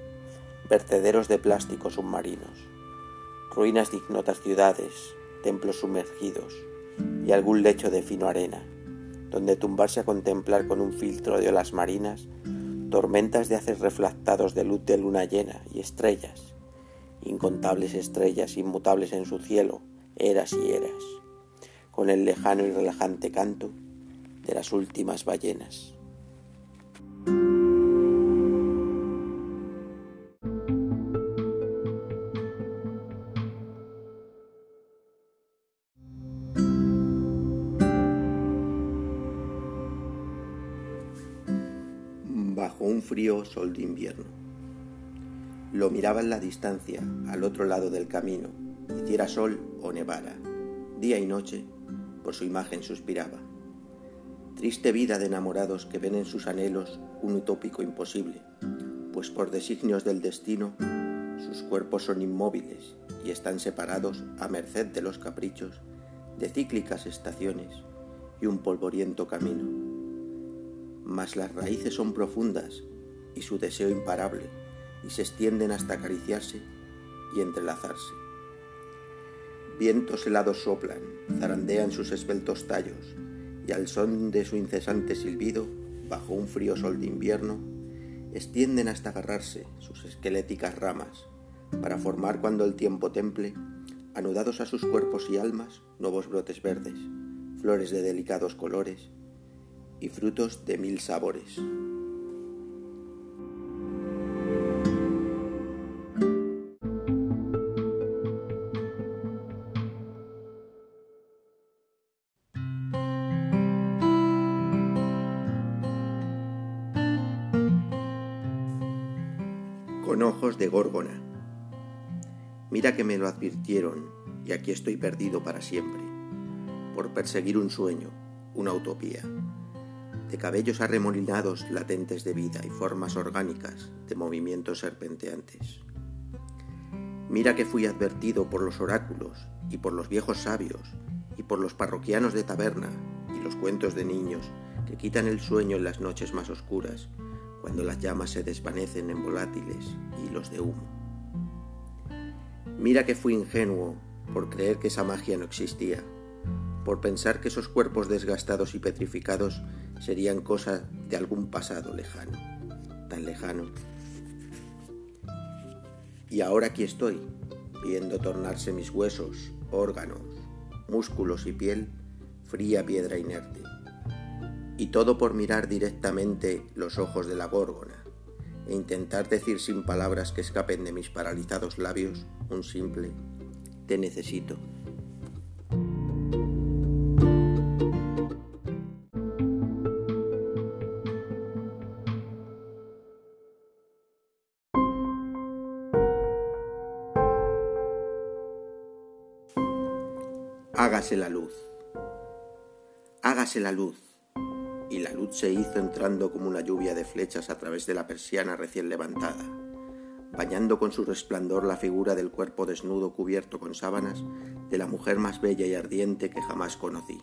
vertederos de plásticos submarinos, ruinas de ignotas ciudades, templos sumergidos y algún lecho de fino arena, donde tumbarse a contemplar con un filtro de olas marinas tormentas de haces reflectados de luz de luna llena y estrellas, incontables estrellas inmutables en su cielo, eras y eras, con el lejano y relajante canto de las últimas ballenas. Frío sol de invierno. Lo miraba en la distancia, al otro lado del camino, hiciera sol o nevara, día y noche, por su imagen suspiraba. Triste vida de enamorados que ven en sus anhelos un utópico imposible, pues por designios del destino sus cuerpos son inmóviles y están separados a merced de los caprichos de cíclicas estaciones y un polvoriento camino. Mas las raíces son profundas y su deseo imparable y se extienden hasta acariciarse y entrelazarse. Vientos helados soplan, zarandean sus esbeltos tallos, y al son de su incesante silbido, bajo un frío sol de invierno, extienden hasta agarrarse sus esqueléticas ramas, para formar cuando el tiempo temple, anudados a sus cuerpos y almas, nuevos brotes verdes, flores de delicados colores y frutos de mil sabores. Mira que me lo advirtieron y aquí estoy perdido para siempre, por perseguir un sueño, una utopía, de cabellos arremolinados latentes de vida y formas orgánicas de movimientos serpenteantes. Mira que fui advertido por los oráculos y por los viejos sabios y por los parroquianos de taberna y los cuentos de niños que quitan el sueño en las noches más oscuras cuando las llamas se desvanecen en volátiles hilos de humo. Mira que fui ingenuo por creer que esa magia no existía, por pensar que esos cuerpos desgastados y petrificados serían cosa de algún pasado lejano, tan lejano. Y ahora aquí estoy, viendo tornarse mis huesos, órganos, músculos y piel, fría piedra inerte. Y todo por mirar directamente los ojos de la górgona e intentar decir sin palabras que escapen de mis paralizados labios un simple te necesito. Hágase la luz. Hágase la luz y la luz se hizo entrando como una lluvia de flechas a través de la persiana recién levantada, bañando con su resplandor la figura del cuerpo desnudo cubierto con sábanas de la mujer más bella y ardiente que jamás conocí.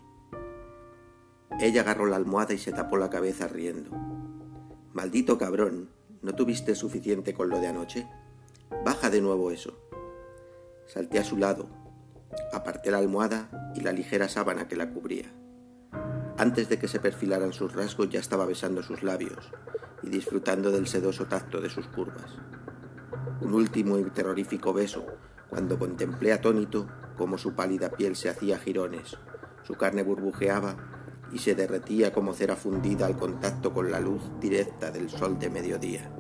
Ella agarró la almohada y se tapó la cabeza riendo. Maldito cabrón, ¿no tuviste suficiente con lo de anoche? Baja de nuevo eso. Salté a su lado, aparté la almohada y la ligera sábana que la cubría. Antes de que se perfilaran sus rasgos ya estaba besando sus labios y disfrutando del sedoso tacto de sus curvas. Un último y terrorífico beso cuando contemplé atónito cómo su pálida piel se hacía jirones, su carne burbujeaba y se derretía como cera fundida al contacto con la luz directa del sol de mediodía.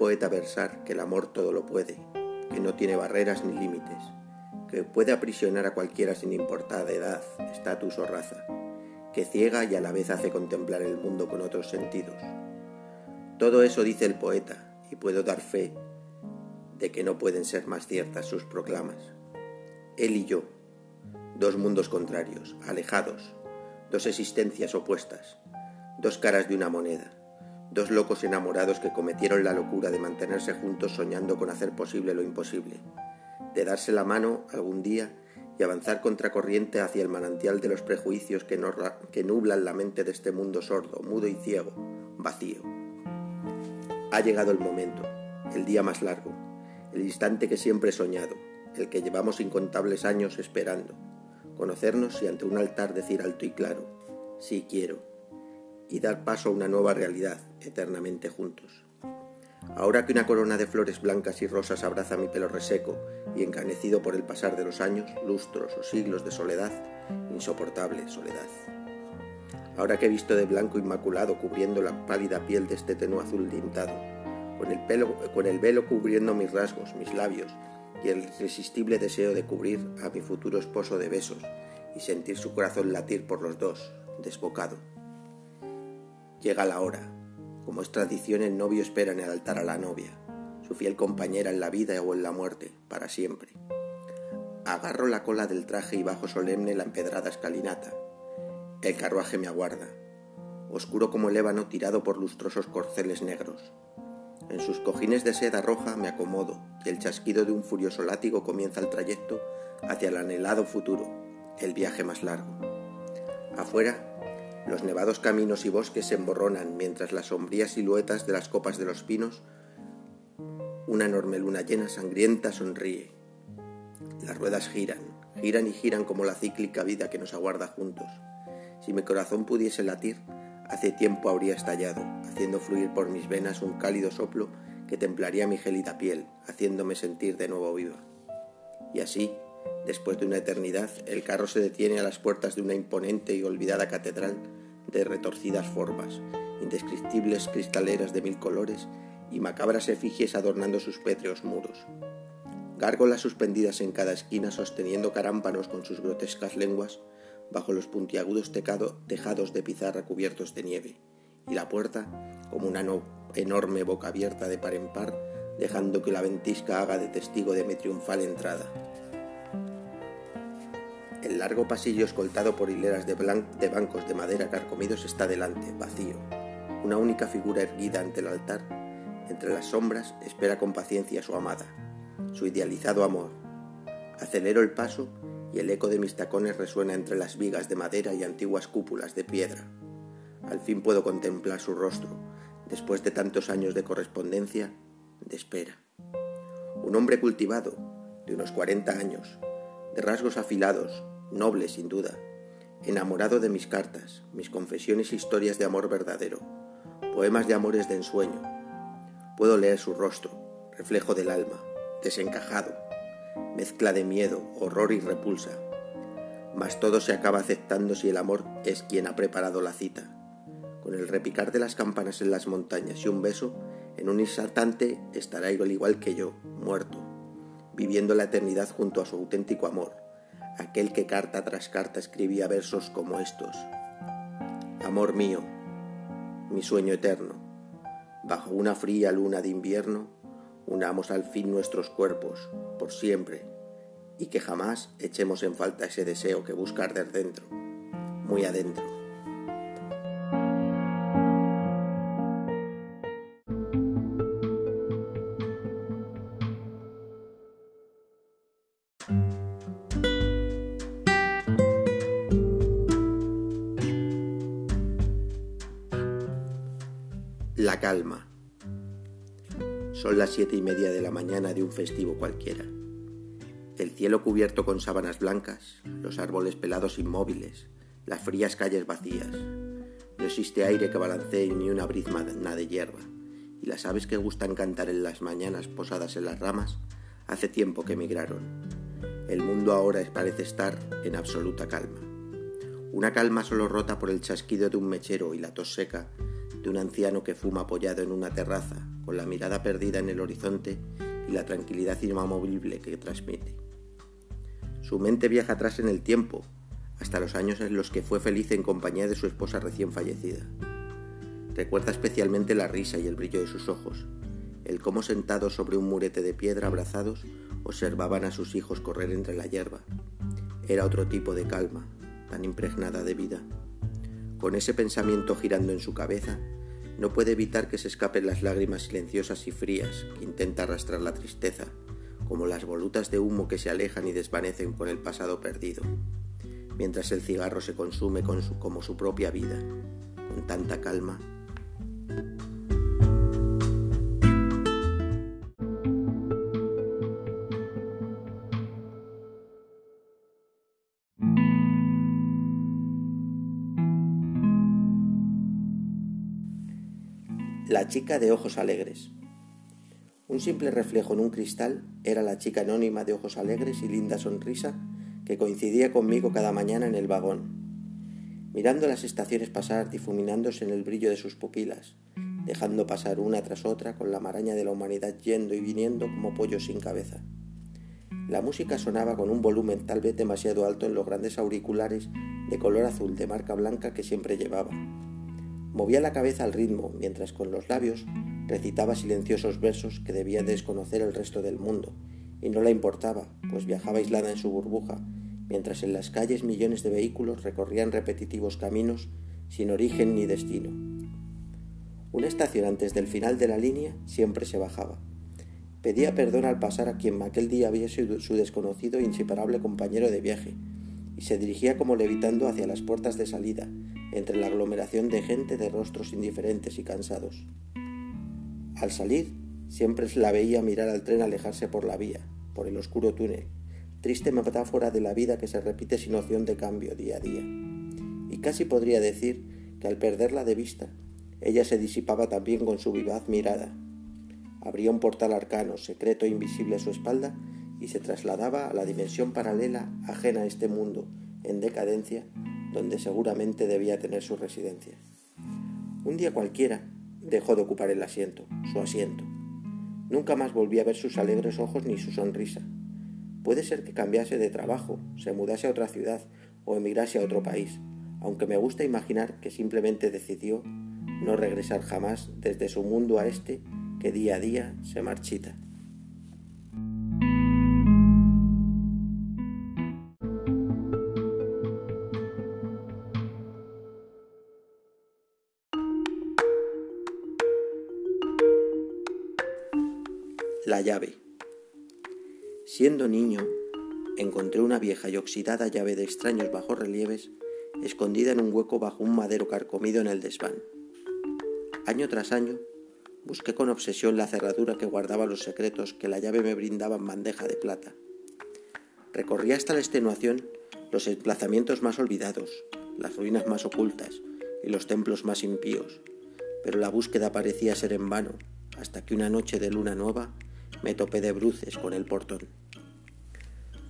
Poeta versar que el amor todo lo puede, que no tiene barreras ni límites, que puede aprisionar a cualquiera sin importar de edad, estatus o raza, que ciega y a la vez hace contemplar el mundo con otros sentidos. Todo eso dice el poeta, y puedo dar fe de que no pueden ser más ciertas sus proclamas. Él y yo, dos mundos contrarios, alejados, dos existencias opuestas, dos caras de una moneda, dos locos enamorados que cometieron la locura de mantenerse juntos soñando con hacer posible lo imposible, de darse la mano algún día y avanzar contracorriente hacia el manantial de los prejuicios que, que nublan la mente de este mundo sordo, mudo y ciego, vacío. Ha llegado el momento, el día más largo, el instante que siempre he soñado, el que llevamos incontables años esperando, conocernos y ante un altar decir alto y claro, sí quiero, y dar paso a una nueva realidad, eternamente juntos. Ahora que una corona de flores blancas y rosas abraza mi pelo reseco y encanecido por el pasar de los años, lustros o siglos de soledad, insoportable soledad. Ahora que he visto de blanco inmaculado cubriendo la pálida piel de este tenue azul tintado, con el, pelo, con el velo cubriendo mis rasgos, mis labios, y el irresistible deseo de cubrir a mi futuro esposo de besos y sentir su corazón latir por los dos, desbocado. Llega la hora. Como es tradición, el novio espera en el altar a la novia, su fiel compañera en la vida o en la muerte, para siempre. Agarro la cola del traje y bajo solemne la empedrada escalinata. El carruaje me aguarda, oscuro como el ébano tirado por lustrosos corceles negros. En sus cojines de seda roja me acomodo y el chasquido de un furioso látigo comienza el trayecto hacia el anhelado futuro, el viaje más largo. Afuera, los nevados caminos y bosques se emborronan mientras las sombrías siluetas de las copas de los pinos, una enorme luna llena sangrienta sonríe. Las ruedas giran, giran y giran como la cíclica vida que nos aguarda juntos. Si mi corazón pudiese latir, Hace tiempo habría estallado, haciendo fluir por mis venas un cálido soplo que templaría mi gélida piel, haciéndome sentir de nuevo viva. Y así, después de una eternidad, el carro se detiene a las puertas de una imponente y olvidada catedral de retorcidas formas, indescriptibles cristaleras de mil colores y macabras efigies adornando sus pétreos muros. Gárgolas suspendidas en cada esquina sosteniendo carámpanos con sus grotescas lenguas bajo los puntiagudos tejados de pizarra cubiertos de nieve, y la puerta como una enorme boca abierta de par en par, dejando que la ventisca haga de testigo de mi triunfal entrada. El largo pasillo escoltado por hileras de, de bancos de madera carcomidos está delante, vacío. Una única figura erguida ante el altar, entre las sombras, espera con paciencia a su amada, su idealizado amor. Acelero el paso y el eco de mis tacones resuena entre las vigas de madera y antiguas cúpulas de piedra. Al fin puedo contemplar su rostro, después de tantos años de correspondencia, de espera. Un hombre cultivado, de unos cuarenta años, de rasgos afilados, noble sin duda, enamorado de mis cartas, mis confesiones e historias de amor verdadero, poemas de amores de ensueño. Puedo leer su rostro, reflejo del alma, desencajado, mezcla de miedo, horror y repulsa. Mas todo se acaba aceptando si el amor es quien ha preparado la cita. Con el repicar de las campanas en las montañas y un beso, en un instante estará al igual que yo, muerto, viviendo la eternidad junto a su auténtico amor, aquel que carta tras carta escribía versos como estos. Amor mío, mi sueño eterno, bajo una fría luna de invierno, unamos al fin nuestros cuerpos, por siempre, y que jamás echemos en falta ese deseo que busca arder dentro, muy adentro. Las siete y media de la mañana de un festivo cualquiera. El cielo cubierto con sábanas blancas, los árboles pelados inmóviles, las frías calles vacías. No existe aire que balancee ni una brizna de hierba, y las aves que gustan cantar en las mañanas posadas en las ramas hace tiempo que emigraron. El mundo ahora parece estar en absoluta calma. Una calma solo rota por el chasquido de un mechero y la tos seca de un anciano que fuma apoyado en una terraza, con la mirada perdida en el horizonte y la tranquilidad inamovible que transmite. Su mente viaja atrás en el tiempo, hasta los años en los que fue feliz en compañía de su esposa recién fallecida. Recuerda especialmente la risa y el brillo de sus ojos, el cómo sentados sobre un murete de piedra abrazados observaban a sus hijos correr entre la hierba. Era otro tipo de calma, tan impregnada de vida. Con ese pensamiento girando en su cabeza, no puede evitar que se escapen las lágrimas silenciosas y frías que intenta arrastrar la tristeza, como las volutas de humo que se alejan y desvanecen con el pasado perdido, mientras el cigarro se consume como su propia vida, con tanta calma La chica de ojos alegres. Un simple reflejo en un cristal era la chica anónima de ojos alegres y linda sonrisa que coincidía conmigo cada mañana en el vagón, mirando las estaciones pasar difuminándose en el brillo de sus pupilas, dejando pasar una tras otra con la maraña de la humanidad yendo y viniendo como pollos sin cabeza. La música sonaba con un volumen tal vez demasiado alto en los grandes auriculares de color azul de marca blanca que siempre llevaba Movía la cabeza al ritmo, mientras con los labios recitaba silenciosos versos que debía desconocer el resto del mundo, y no le importaba, pues viajaba aislada en su burbuja, mientras en las calles millones de vehículos recorrían repetitivos caminos sin origen ni destino. Una estación antes del final de la línea siempre se bajaba. Pedía perdón al pasar a quien aquel día había sido su desconocido e inseparable compañero de viaje, y se dirigía como levitando hacia las puertas de salida, entre la aglomeración de gente de rostros indiferentes y cansados. Al salir, siempre la veía mirar al tren alejarse por la vía, por el oscuro túnel, triste metáfora de la vida que se repite sin opción de cambio día a día. Y casi podría decir que al perderla de vista, ella se disipaba también con su vivaz mirada. Abría un portal arcano, secreto e invisible a su espalda, y se trasladaba a la dimensión paralela ajena a este mundo, en decadencia, donde seguramente debía tener su residencia. Un día cualquiera dejó de ocupar el asiento, su asiento. Nunca más volví a ver sus alegres ojos ni su sonrisa. Puede ser que cambiase de trabajo, se mudase a otra ciudad o emigrase a otro país, aunque me gusta imaginar que simplemente decidió no regresar jamás desde su mundo a este que día a día se marchita. La llave. Siendo niño, encontré una vieja y oxidada llave de extraños bajorrelieves escondida en un hueco bajo un madero carcomido en el desván. Año tras año, busqué con obsesión la cerradura que guardaba los secretos que la llave me brindaba en bandeja de plata. Recorrí hasta la extenuación los emplazamientos más olvidados, las ruinas más ocultas y los templos más impíos, pero la búsqueda parecía ser en vano, hasta que una noche de luna nueva me topé de bruces con el portón.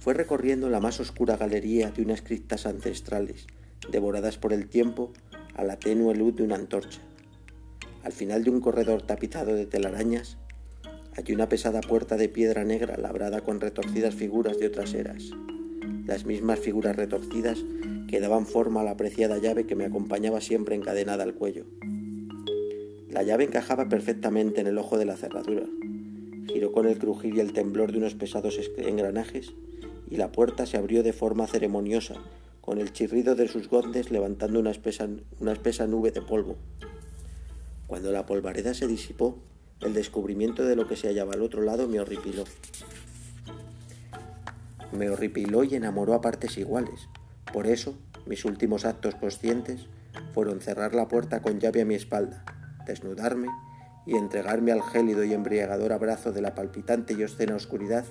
Fue recorriendo la más oscura galería de unas criptas ancestrales, devoradas por el tiempo a la tenue luz de una antorcha. Al final de un corredor tapizado de telarañas, hay una pesada puerta de piedra negra labrada con retorcidas figuras de otras eras, las mismas figuras retorcidas que daban forma a la apreciada llave que me acompañaba siempre encadenada al cuello. La llave encajaba perfectamente en el ojo de la cerradura, giró con el crujir y el temblor de unos pesados engranajes y la puerta se abrió de forma ceremoniosa, con el chirrido de sus gondes levantando una espesa, una espesa nube de polvo. Cuando la polvareda se disipó, el descubrimiento de lo que se hallaba al otro lado me horripiló. Me horripiló y enamoró a partes iguales. Por eso, mis últimos actos conscientes fueron cerrar la puerta con llave a mi espalda, desnudarme y entregarme al gélido y embriagador abrazo de la palpitante y obscena oscuridad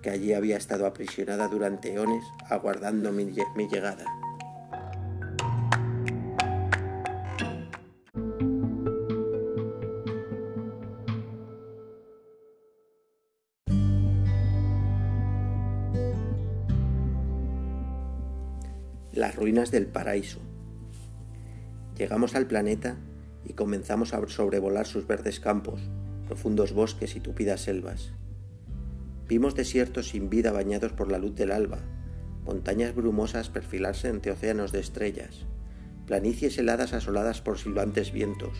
que allí había estado aprisionada durante eones aguardando mi, mi llegada. Las ruinas del paraíso. Llegamos al planeta y comenzamos a sobrevolar sus verdes campos, profundos bosques y tupidas selvas. Vimos desiertos sin vida bañados por la luz del alba, montañas brumosas perfilarse entre océanos de estrellas, planicies heladas asoladas por silbantes vientos,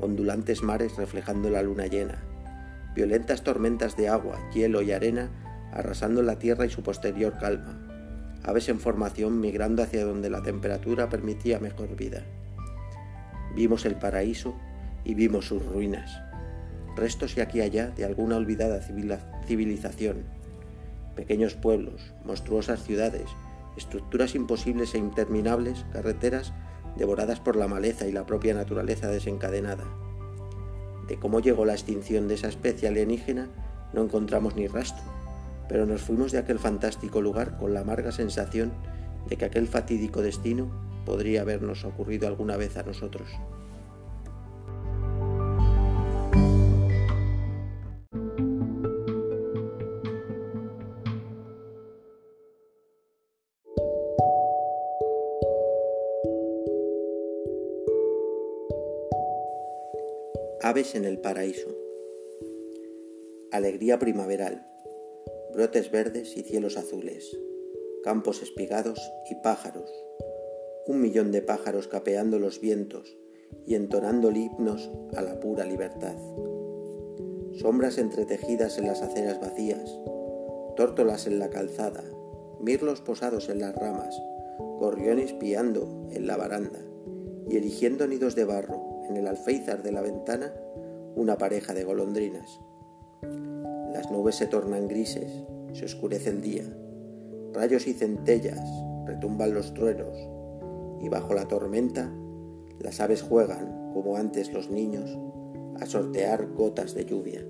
ondulantes mares reflejando la luna llena, violentas tormentas de agua, hielo y arena arrasando la tierra y su posterior calma, aves en formación migrando hacia donde la temperatura permitía mejor vida. Vimos el paraíso y vimos sus ruinas, restos y aquí y allá de alguna olvidada civilización, pequeños pueblos, monstruosas ciudades, estructuras imposibles e interminables, carreteras devoradas por la maleza y la propia naturaleza desencadenada. De cómo llegó la extinción de esa especie alienígena no encontramos ni rastro, pero nos fuimos de aquel fantástico lugar con la amarga sensación de que aquel fatídico destino podría habernos ocurrido alguna vez a nosotros. Aves en el paraíso. Alegría primaveral. Brotes verdes y cielos azules. Campos espigados y pájaros. Un millón de pájaros capeando los vientos y entonando himnos a la pura libertad. Sombras entretejidas en las aceras vacías. Tórtolas en la calzada. Mirlos posados en las ramas. Gorriones piando en la baranda y erigiendo nidos de barro en el alféizar de la ventana una pareja de golondrinas. Las nubes se tornan grises, se oscurece el día, rayos y centellas, retumban los truenos, y bajo la tormenta las aves juegan, como antes los niños, a sortear gotas de lluvia.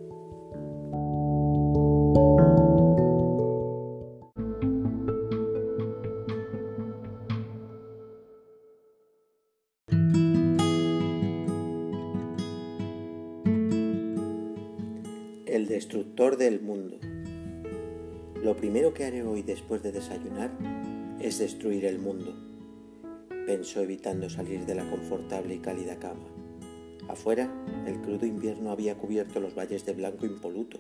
El destructor del mundo. Lo primero que haré hoy después de desayunar es destruir el mundo, pensó evitando salir de la confortable y cálida cama. Afuera, el crudo invierno había cubierto los valles de blanco impoluto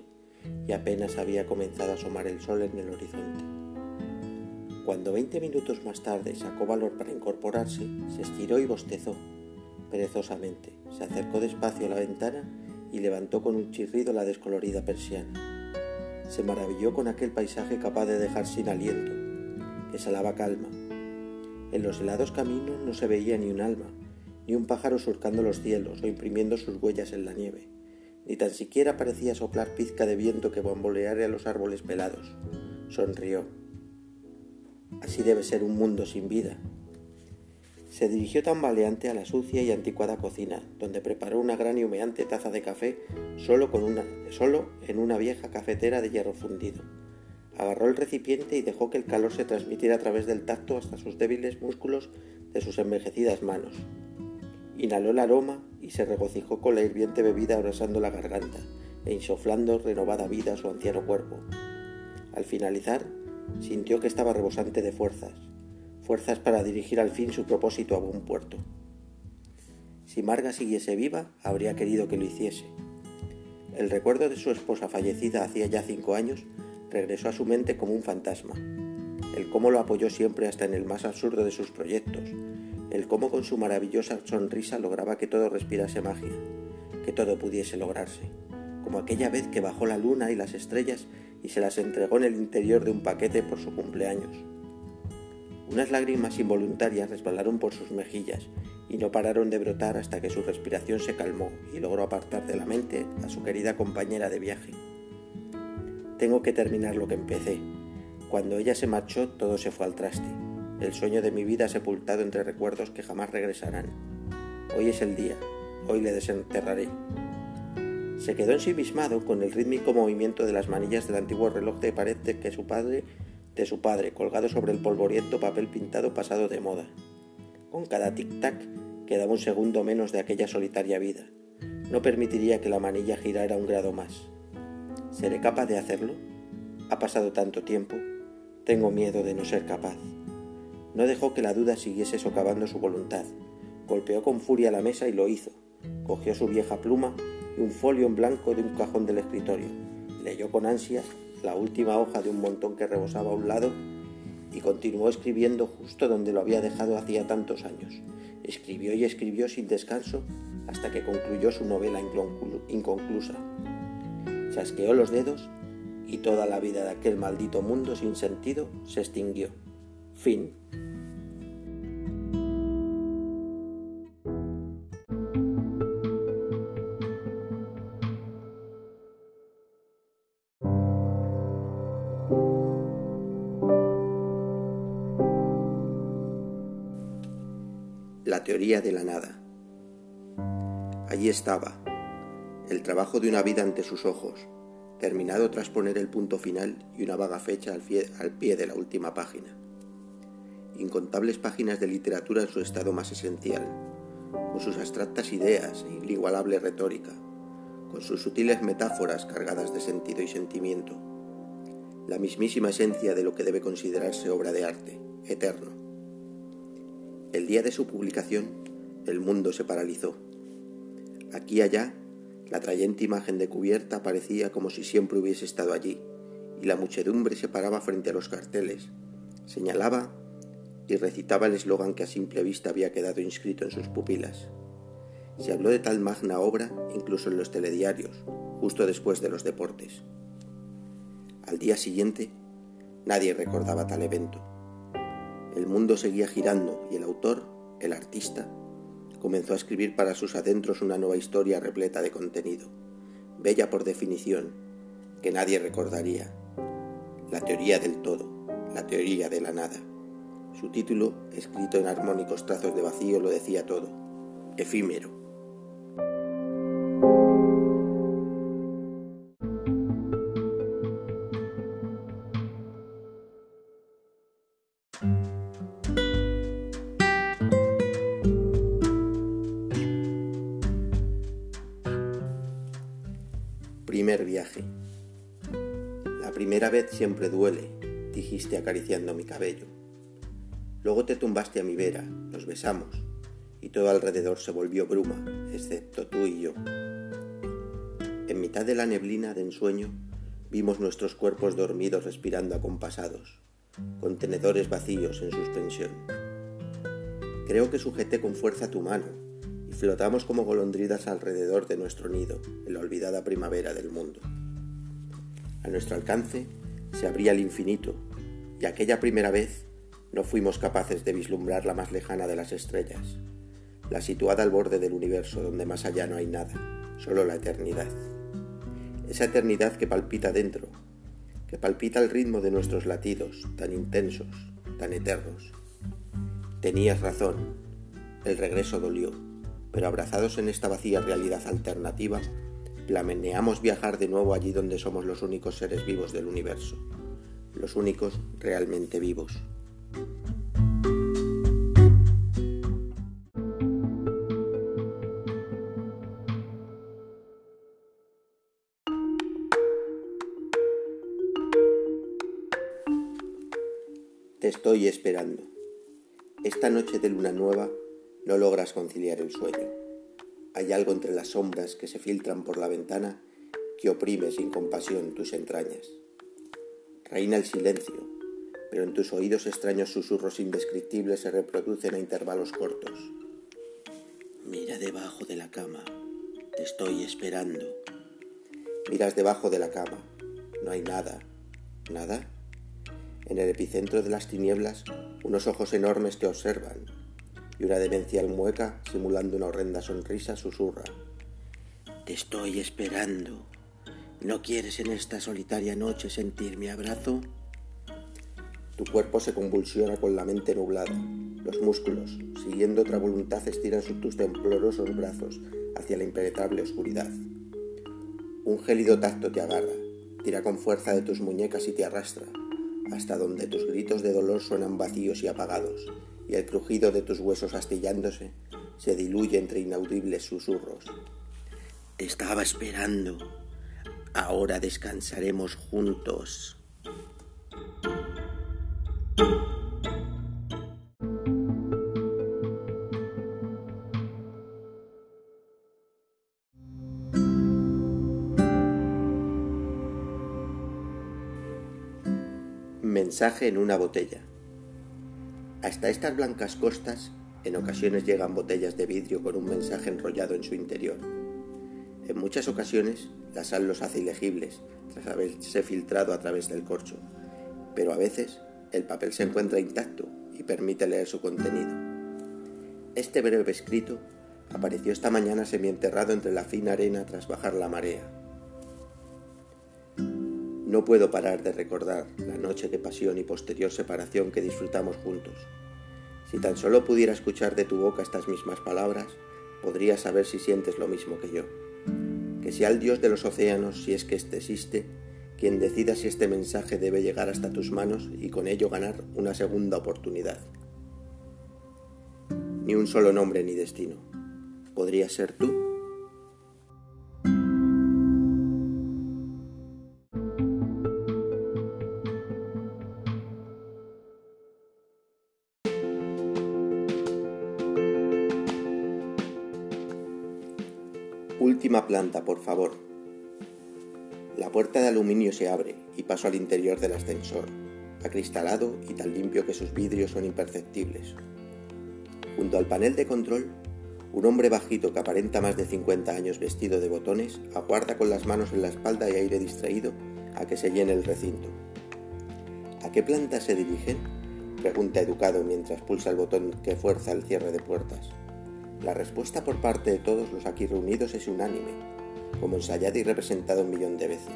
y apenas había comenzado a asomar el sol en el horizonte. Cuando veinte minutos más tarde sacó valor para incorporarse, se estiró y bostezó. Perezosamente, se acercó despacio a la ventana y levantó con un chirrido la descolorida persiana. Se maravilló con aquel paisaje capaz de dejar sin aliento, que salaba calma. En los helados caminos no se veía ni un alma, ni un pájaro surcando los cielos o imprimiendo sus huellas en la nieve, ni tan siquiera parecía soplar pizca de viento que bamboleara los árboles pelados. Sonrió. Así debe ser un mundo sin vida, se dirigió tambaleante a la sucia y anticuada cocina, donde preparó una gran y humeante taza de café solo, en una vieja cafetera de hierro fundido. Agarró el recipiente y dejó que el calor se transmitiera a través del tacto hasta sus débiles músculos de sus envejecidas manos. Inhaló el aroma y se regocijó con la hirviente bebida abrasando la garganta e insoflando renovada vida a su anciano cuerpo. Al finalizar, sintió que estaba rebosante de fuerzas, fuerzas para dirigir al fin su propósito a buen puerto. Si Marga siguiese viva, habría querido que lo hiciese. El recuerdo de su esposa fallecida hacía ya cinco años regresó a su mente como un fantasma. El cómo lo apoyó siempre hasta en el más absurdo de sus proyectos. El cómo con su maravillosa sonrisa lograba que todo respirase magia, que todo pudiese lograrse. Como aquella vez que bajó la luna y las estrellas y se las entregó en el interior de un paquete por su cumpleaños unas lágrimas involuntarias resbalaron por sus mejillas y no pararon de brotar hasta que su respiración se calmó y logró apartar de la mente a su querida compañera de viaje. Tengo que terminar lo que empecé. Cuando ella se marchó todo se fue al traste. El sueño de mi vida sepultado entre recuerdos que jamás regresarán. Hoy es el día, hoy le desenterraré. Se quedó ensimismado con el rítmico movimiento de las manillas del antiguo reloj de pared que su padre de su padre colgado sobre el polvoriento papel pintado pasado de moda. Con cada tic-tac quedaba un segundo menos de aquella solitaria vida. No permitiría que la manilla girara un grado más. ¿Seré capaz de hacerlo? Ha pasado tanto tiempo. Tengo miedo de no ser capaz. No dejó que la duda siguiese socavando su voluntad. Golpeó con furia la mesa y lo hizo, cogió su vieja pluma y un folio en blanco de un cajón del escritorio. Leyó con ansias la última hoja de un montón que rebosaba a un lado y continuó escribiendo justo donde lo había dejado hacía tantos años. Escribió y escribió sin descanso hasta que concluyó su novela inconclusa. Chasqueó los dedos y toda la vida de aquel maldito mundo sin sentido se extinguió. Fin. La teoría de la nada. Allí estaba, el trabajo de una vida ante sus ojos, terminado tras poner el punto final y una vaga fecha al pie, de la última página. Incontables páginas de literatura en su estado más esencial, con sus abstractas ideas e inigualable retórica, con sus sutiles metáforas cargadas de sentido y sentimiento, la mismísima esencia de lo que debe considerarse obra de arte, eterno. El día de su publicación, el mundo se paralizó. Aquí y allá la atrayente imagen de cubierta parecía como si siempre hubiese estado allí, y la muchedumbre se paraba frente a los carteles, señalaba y recitaba el eslogan que a simple vista había quedado inscrito en sus pupilas. Se habló de tal magna obra incluso en los telediarios, justo después de los deportes. Al día siguiente, nadie recordaba tal evento. El mundo seguía girando y el autor, el artista, comenzó a escribir para sus adentros una nueva historia repleta de contenido, bella por definición, que nadie recordaría. La teoría del todo, la teoría de la nada. Su título, escrito en armónicos trazos de vacío, lo decía todo, efímero. Siempre duele, dijiste acariciando mi cabello. Luego te tumbaste a mi vera, nos besamos, y todo alrededor se volvió bruma, excepto tú y yo. En mitad de la neblina de ensueño, vimos nuestros cuerpos dormidos respirando acompasados, contenedores vacíos en suspensión. Creo que sujeté con fuerza tu mano, flotamos como golondrinas alrededor de nuestro nido, en la olvidada primavera del mundo. A nuestro alcance se abría el infinito, y aquella primera vez no fuimos capaces de vislumbrar la más lejana de las estrellas, la situada al borde del universo donde más allá no hay nada, solo la eternidad. Esa eternidad que palpita dentro, que palpita al ritmo de nuestros latidos, tan intensos, tan eternos. Tenías razón, el regreso dolió pero abrazados en esta vacía realidad alternativa, planeamos viajar de nuevo allí donde somos los únicos seres vivos del universo, los únicos realmente vivos. Te estoy esperando. Esta noche de luna nueva no logras conciliar el sueño. Hay algo entre las sombras que se filtran por la ventana que oprime sin compasión tus entrañas. Reina el silencio, pero en tus oídos extraños susurros indescriptibles se reproducen a intervalos cortos. Mira debajo de la cama, te estoy esperando. Miras debajo de la cama, no hay nada. ¿Nada? En el epicentro de las tinieblas, unos ojos enormes te observan, y una demencial mueca, simulando una horrenda sonrisa, susurra. Te estoy esperando. ¿No quieres en esta solitaria noche sentir mi abrazo? Tu cuerpo se convulsiona con la mente nublada. Los músculos, siguiendo otra voluntad, estiran tus temblorosos brazos hacia la impenetrable oscuridad. Un gélido tacto te agarra, tira con fuerza de tus muñecas y te arrastra, hasta donde tus gritos de dolor suenan vacíos y apagados, y el crujido de tus huesos astillándose se diluye entre inaudibles susurros. Te estaba esperando. Ahora descansaremos juntos. Mensaje en una botella. Hasta estas blancas costas en ocasiones llegan botellas de vidrio con un mensaje enrollado en su interior. En muchas ocasiones la sal los hace ilegibles tras haberse filtrado a través del corcho, pero a veces el papel se encuentra intacto y permite leer su contenido. Este breve escrito apareció esta mañana semienterrado entre la fina arena tras bajar la marea. No puedo parar de recordar la noche de pasión y posterior separación que disfrutamos juntos. Si tan solo pudiera escuchar de tu boca estas mismas palabras, podría saber si sientes lo mismo que yo. Que sea el Dios de los océanos, si es que éste existe, quien decida si este mensaje debe llegar hasta tus manos y con ello ganar una segunda oportunidad. Ni un solo nombre ni destino. ¿Podría ser tú? Planta, por favor. La puerta de aluminio se abre y paso al interior del ascensor, acristalado y tan limpio que sus vidrios son imperceptibles. Junto al panel de control, un hombre bajito que aparenta más de 50 años vestido de botones aguarda con las manos en la espalda y aire distraído a que se llene el recinto. ¿A qué planta se dirigen? Pregunta educado mientras pulsa el botón que fuerza el cierre de puertas. La respuesta por parte de todos los aquí reunidos es unánime, como ensayada y representada un millón de veces.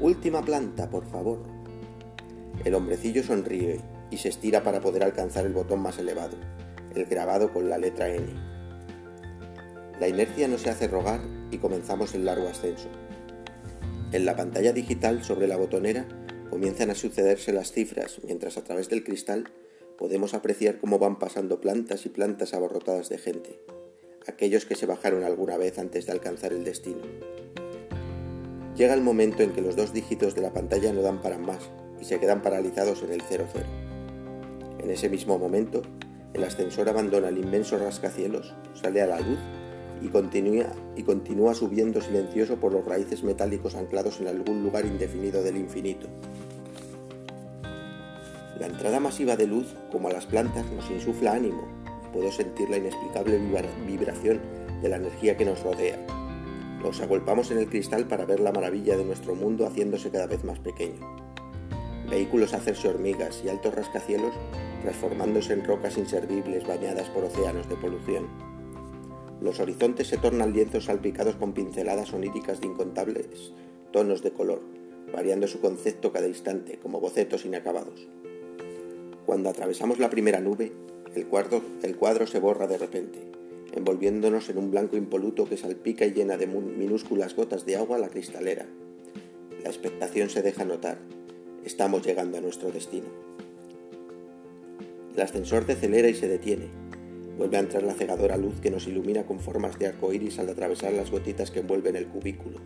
Última planta, por favor. El hombrecillo sonríe y se estira para poder alcanzar el botón más elevado, el grabado con la letra N. La inercia no se hace rogar y comenzamos el largo ascenso. En la pantalla digital sobre la botonera comienzan a sucederse las cifras mientras a través del cristal podemos apreciar cómo van pasando plantas y plantas abarrotadas de gente, aquellos que se bajaron alguna vez antes de alcanzar el destino. Llega el momento en que los dos dígitos de la pantalla no dan para más y se quedan paralizados en el 00. En ese mismo momento, el ascensor abandona el inmenso rascacielos, sale a la luz y continúa, y continúa subiendo silencioso por los raíces metálicos anclados en algún lugar indefinido del infinito. La entrada masiva de luz, como a las plantas, nos insufla ánimo puedo sentir la inexplicable vibración de la energía que nos rodea. Nos agolpamos en el cristal para ver la maravilla de nuestro mundo haciéndose cada vez más pequeño. Vehículos hacerse hormigas y altos rascacielos transformándose en rocas inservibles bañadas por océanos de polución. Los horizontes se tornan lienzos salpicados con pinceladas oníricas de incontables tonos de color, variando su concepto cada instante como bocetos inacabados. Cuando atravesamos la primera nube, el cuadro, se borra de repente, envolviéndonos en un blanco impoluto que salpica y llena de minúsculas gotas de agua la cristalera. La expectación se deja notar. Estamos llegando a nuestro destino. El ascensor decelera y se detiene. Vuelve a entrar la cegadora luz que nos ilumina con formas de arco iris al atravesar las gotitas que envuelven el cubículo.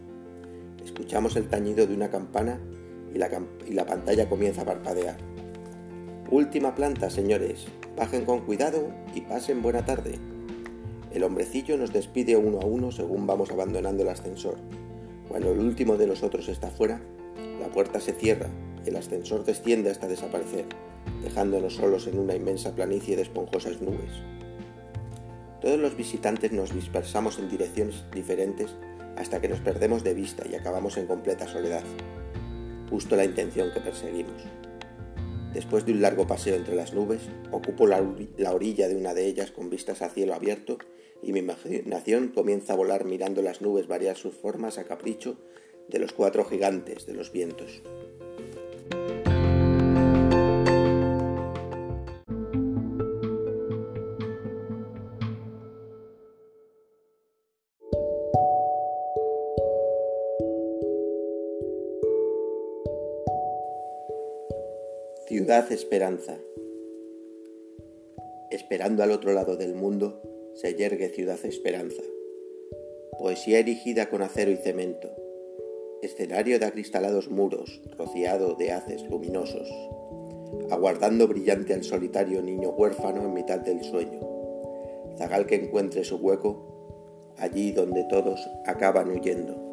Escuchamos el tañido de una campana y la, y la pantalla comienza a parpadear. Última planta, señores. Bajen con cuidado y pasen buena tarde. El hombrecillo nos despide uno a uno según vamos abandonando el ascensor. Cuando el último de los otros está fuera, la puerta se cierra, el ascensor desciende hasta desaparecer, dejándonos solos en una inmensa planicie de esponjosas nubes. Todos los visitantes nos dispersamos en direcciones diferentes hasta que nos perdemos de vista y acabamos en completa soledad. Justo la intención que perseguimos. Después de un largo paseo entre las nubes, ocupo la, orilla de una de ellas con vistas a cielo abierto y mi imaginación comienza a volar mirando las nubes variar sus formas a capricho de los cuatro gigantes de los vientos. Ciudad Esperanza. Esperando al otro lado del mundo, se yergue Ciudad Esperanza. Poesía erigida con acero y cemento. Escenario de acristalados muros, rociado de haces luminosos. Aguardando brillante al solitario niño huérfano en mitad del sueño. Zagal que encuentre su hueco allí donde todos acaban huyendo.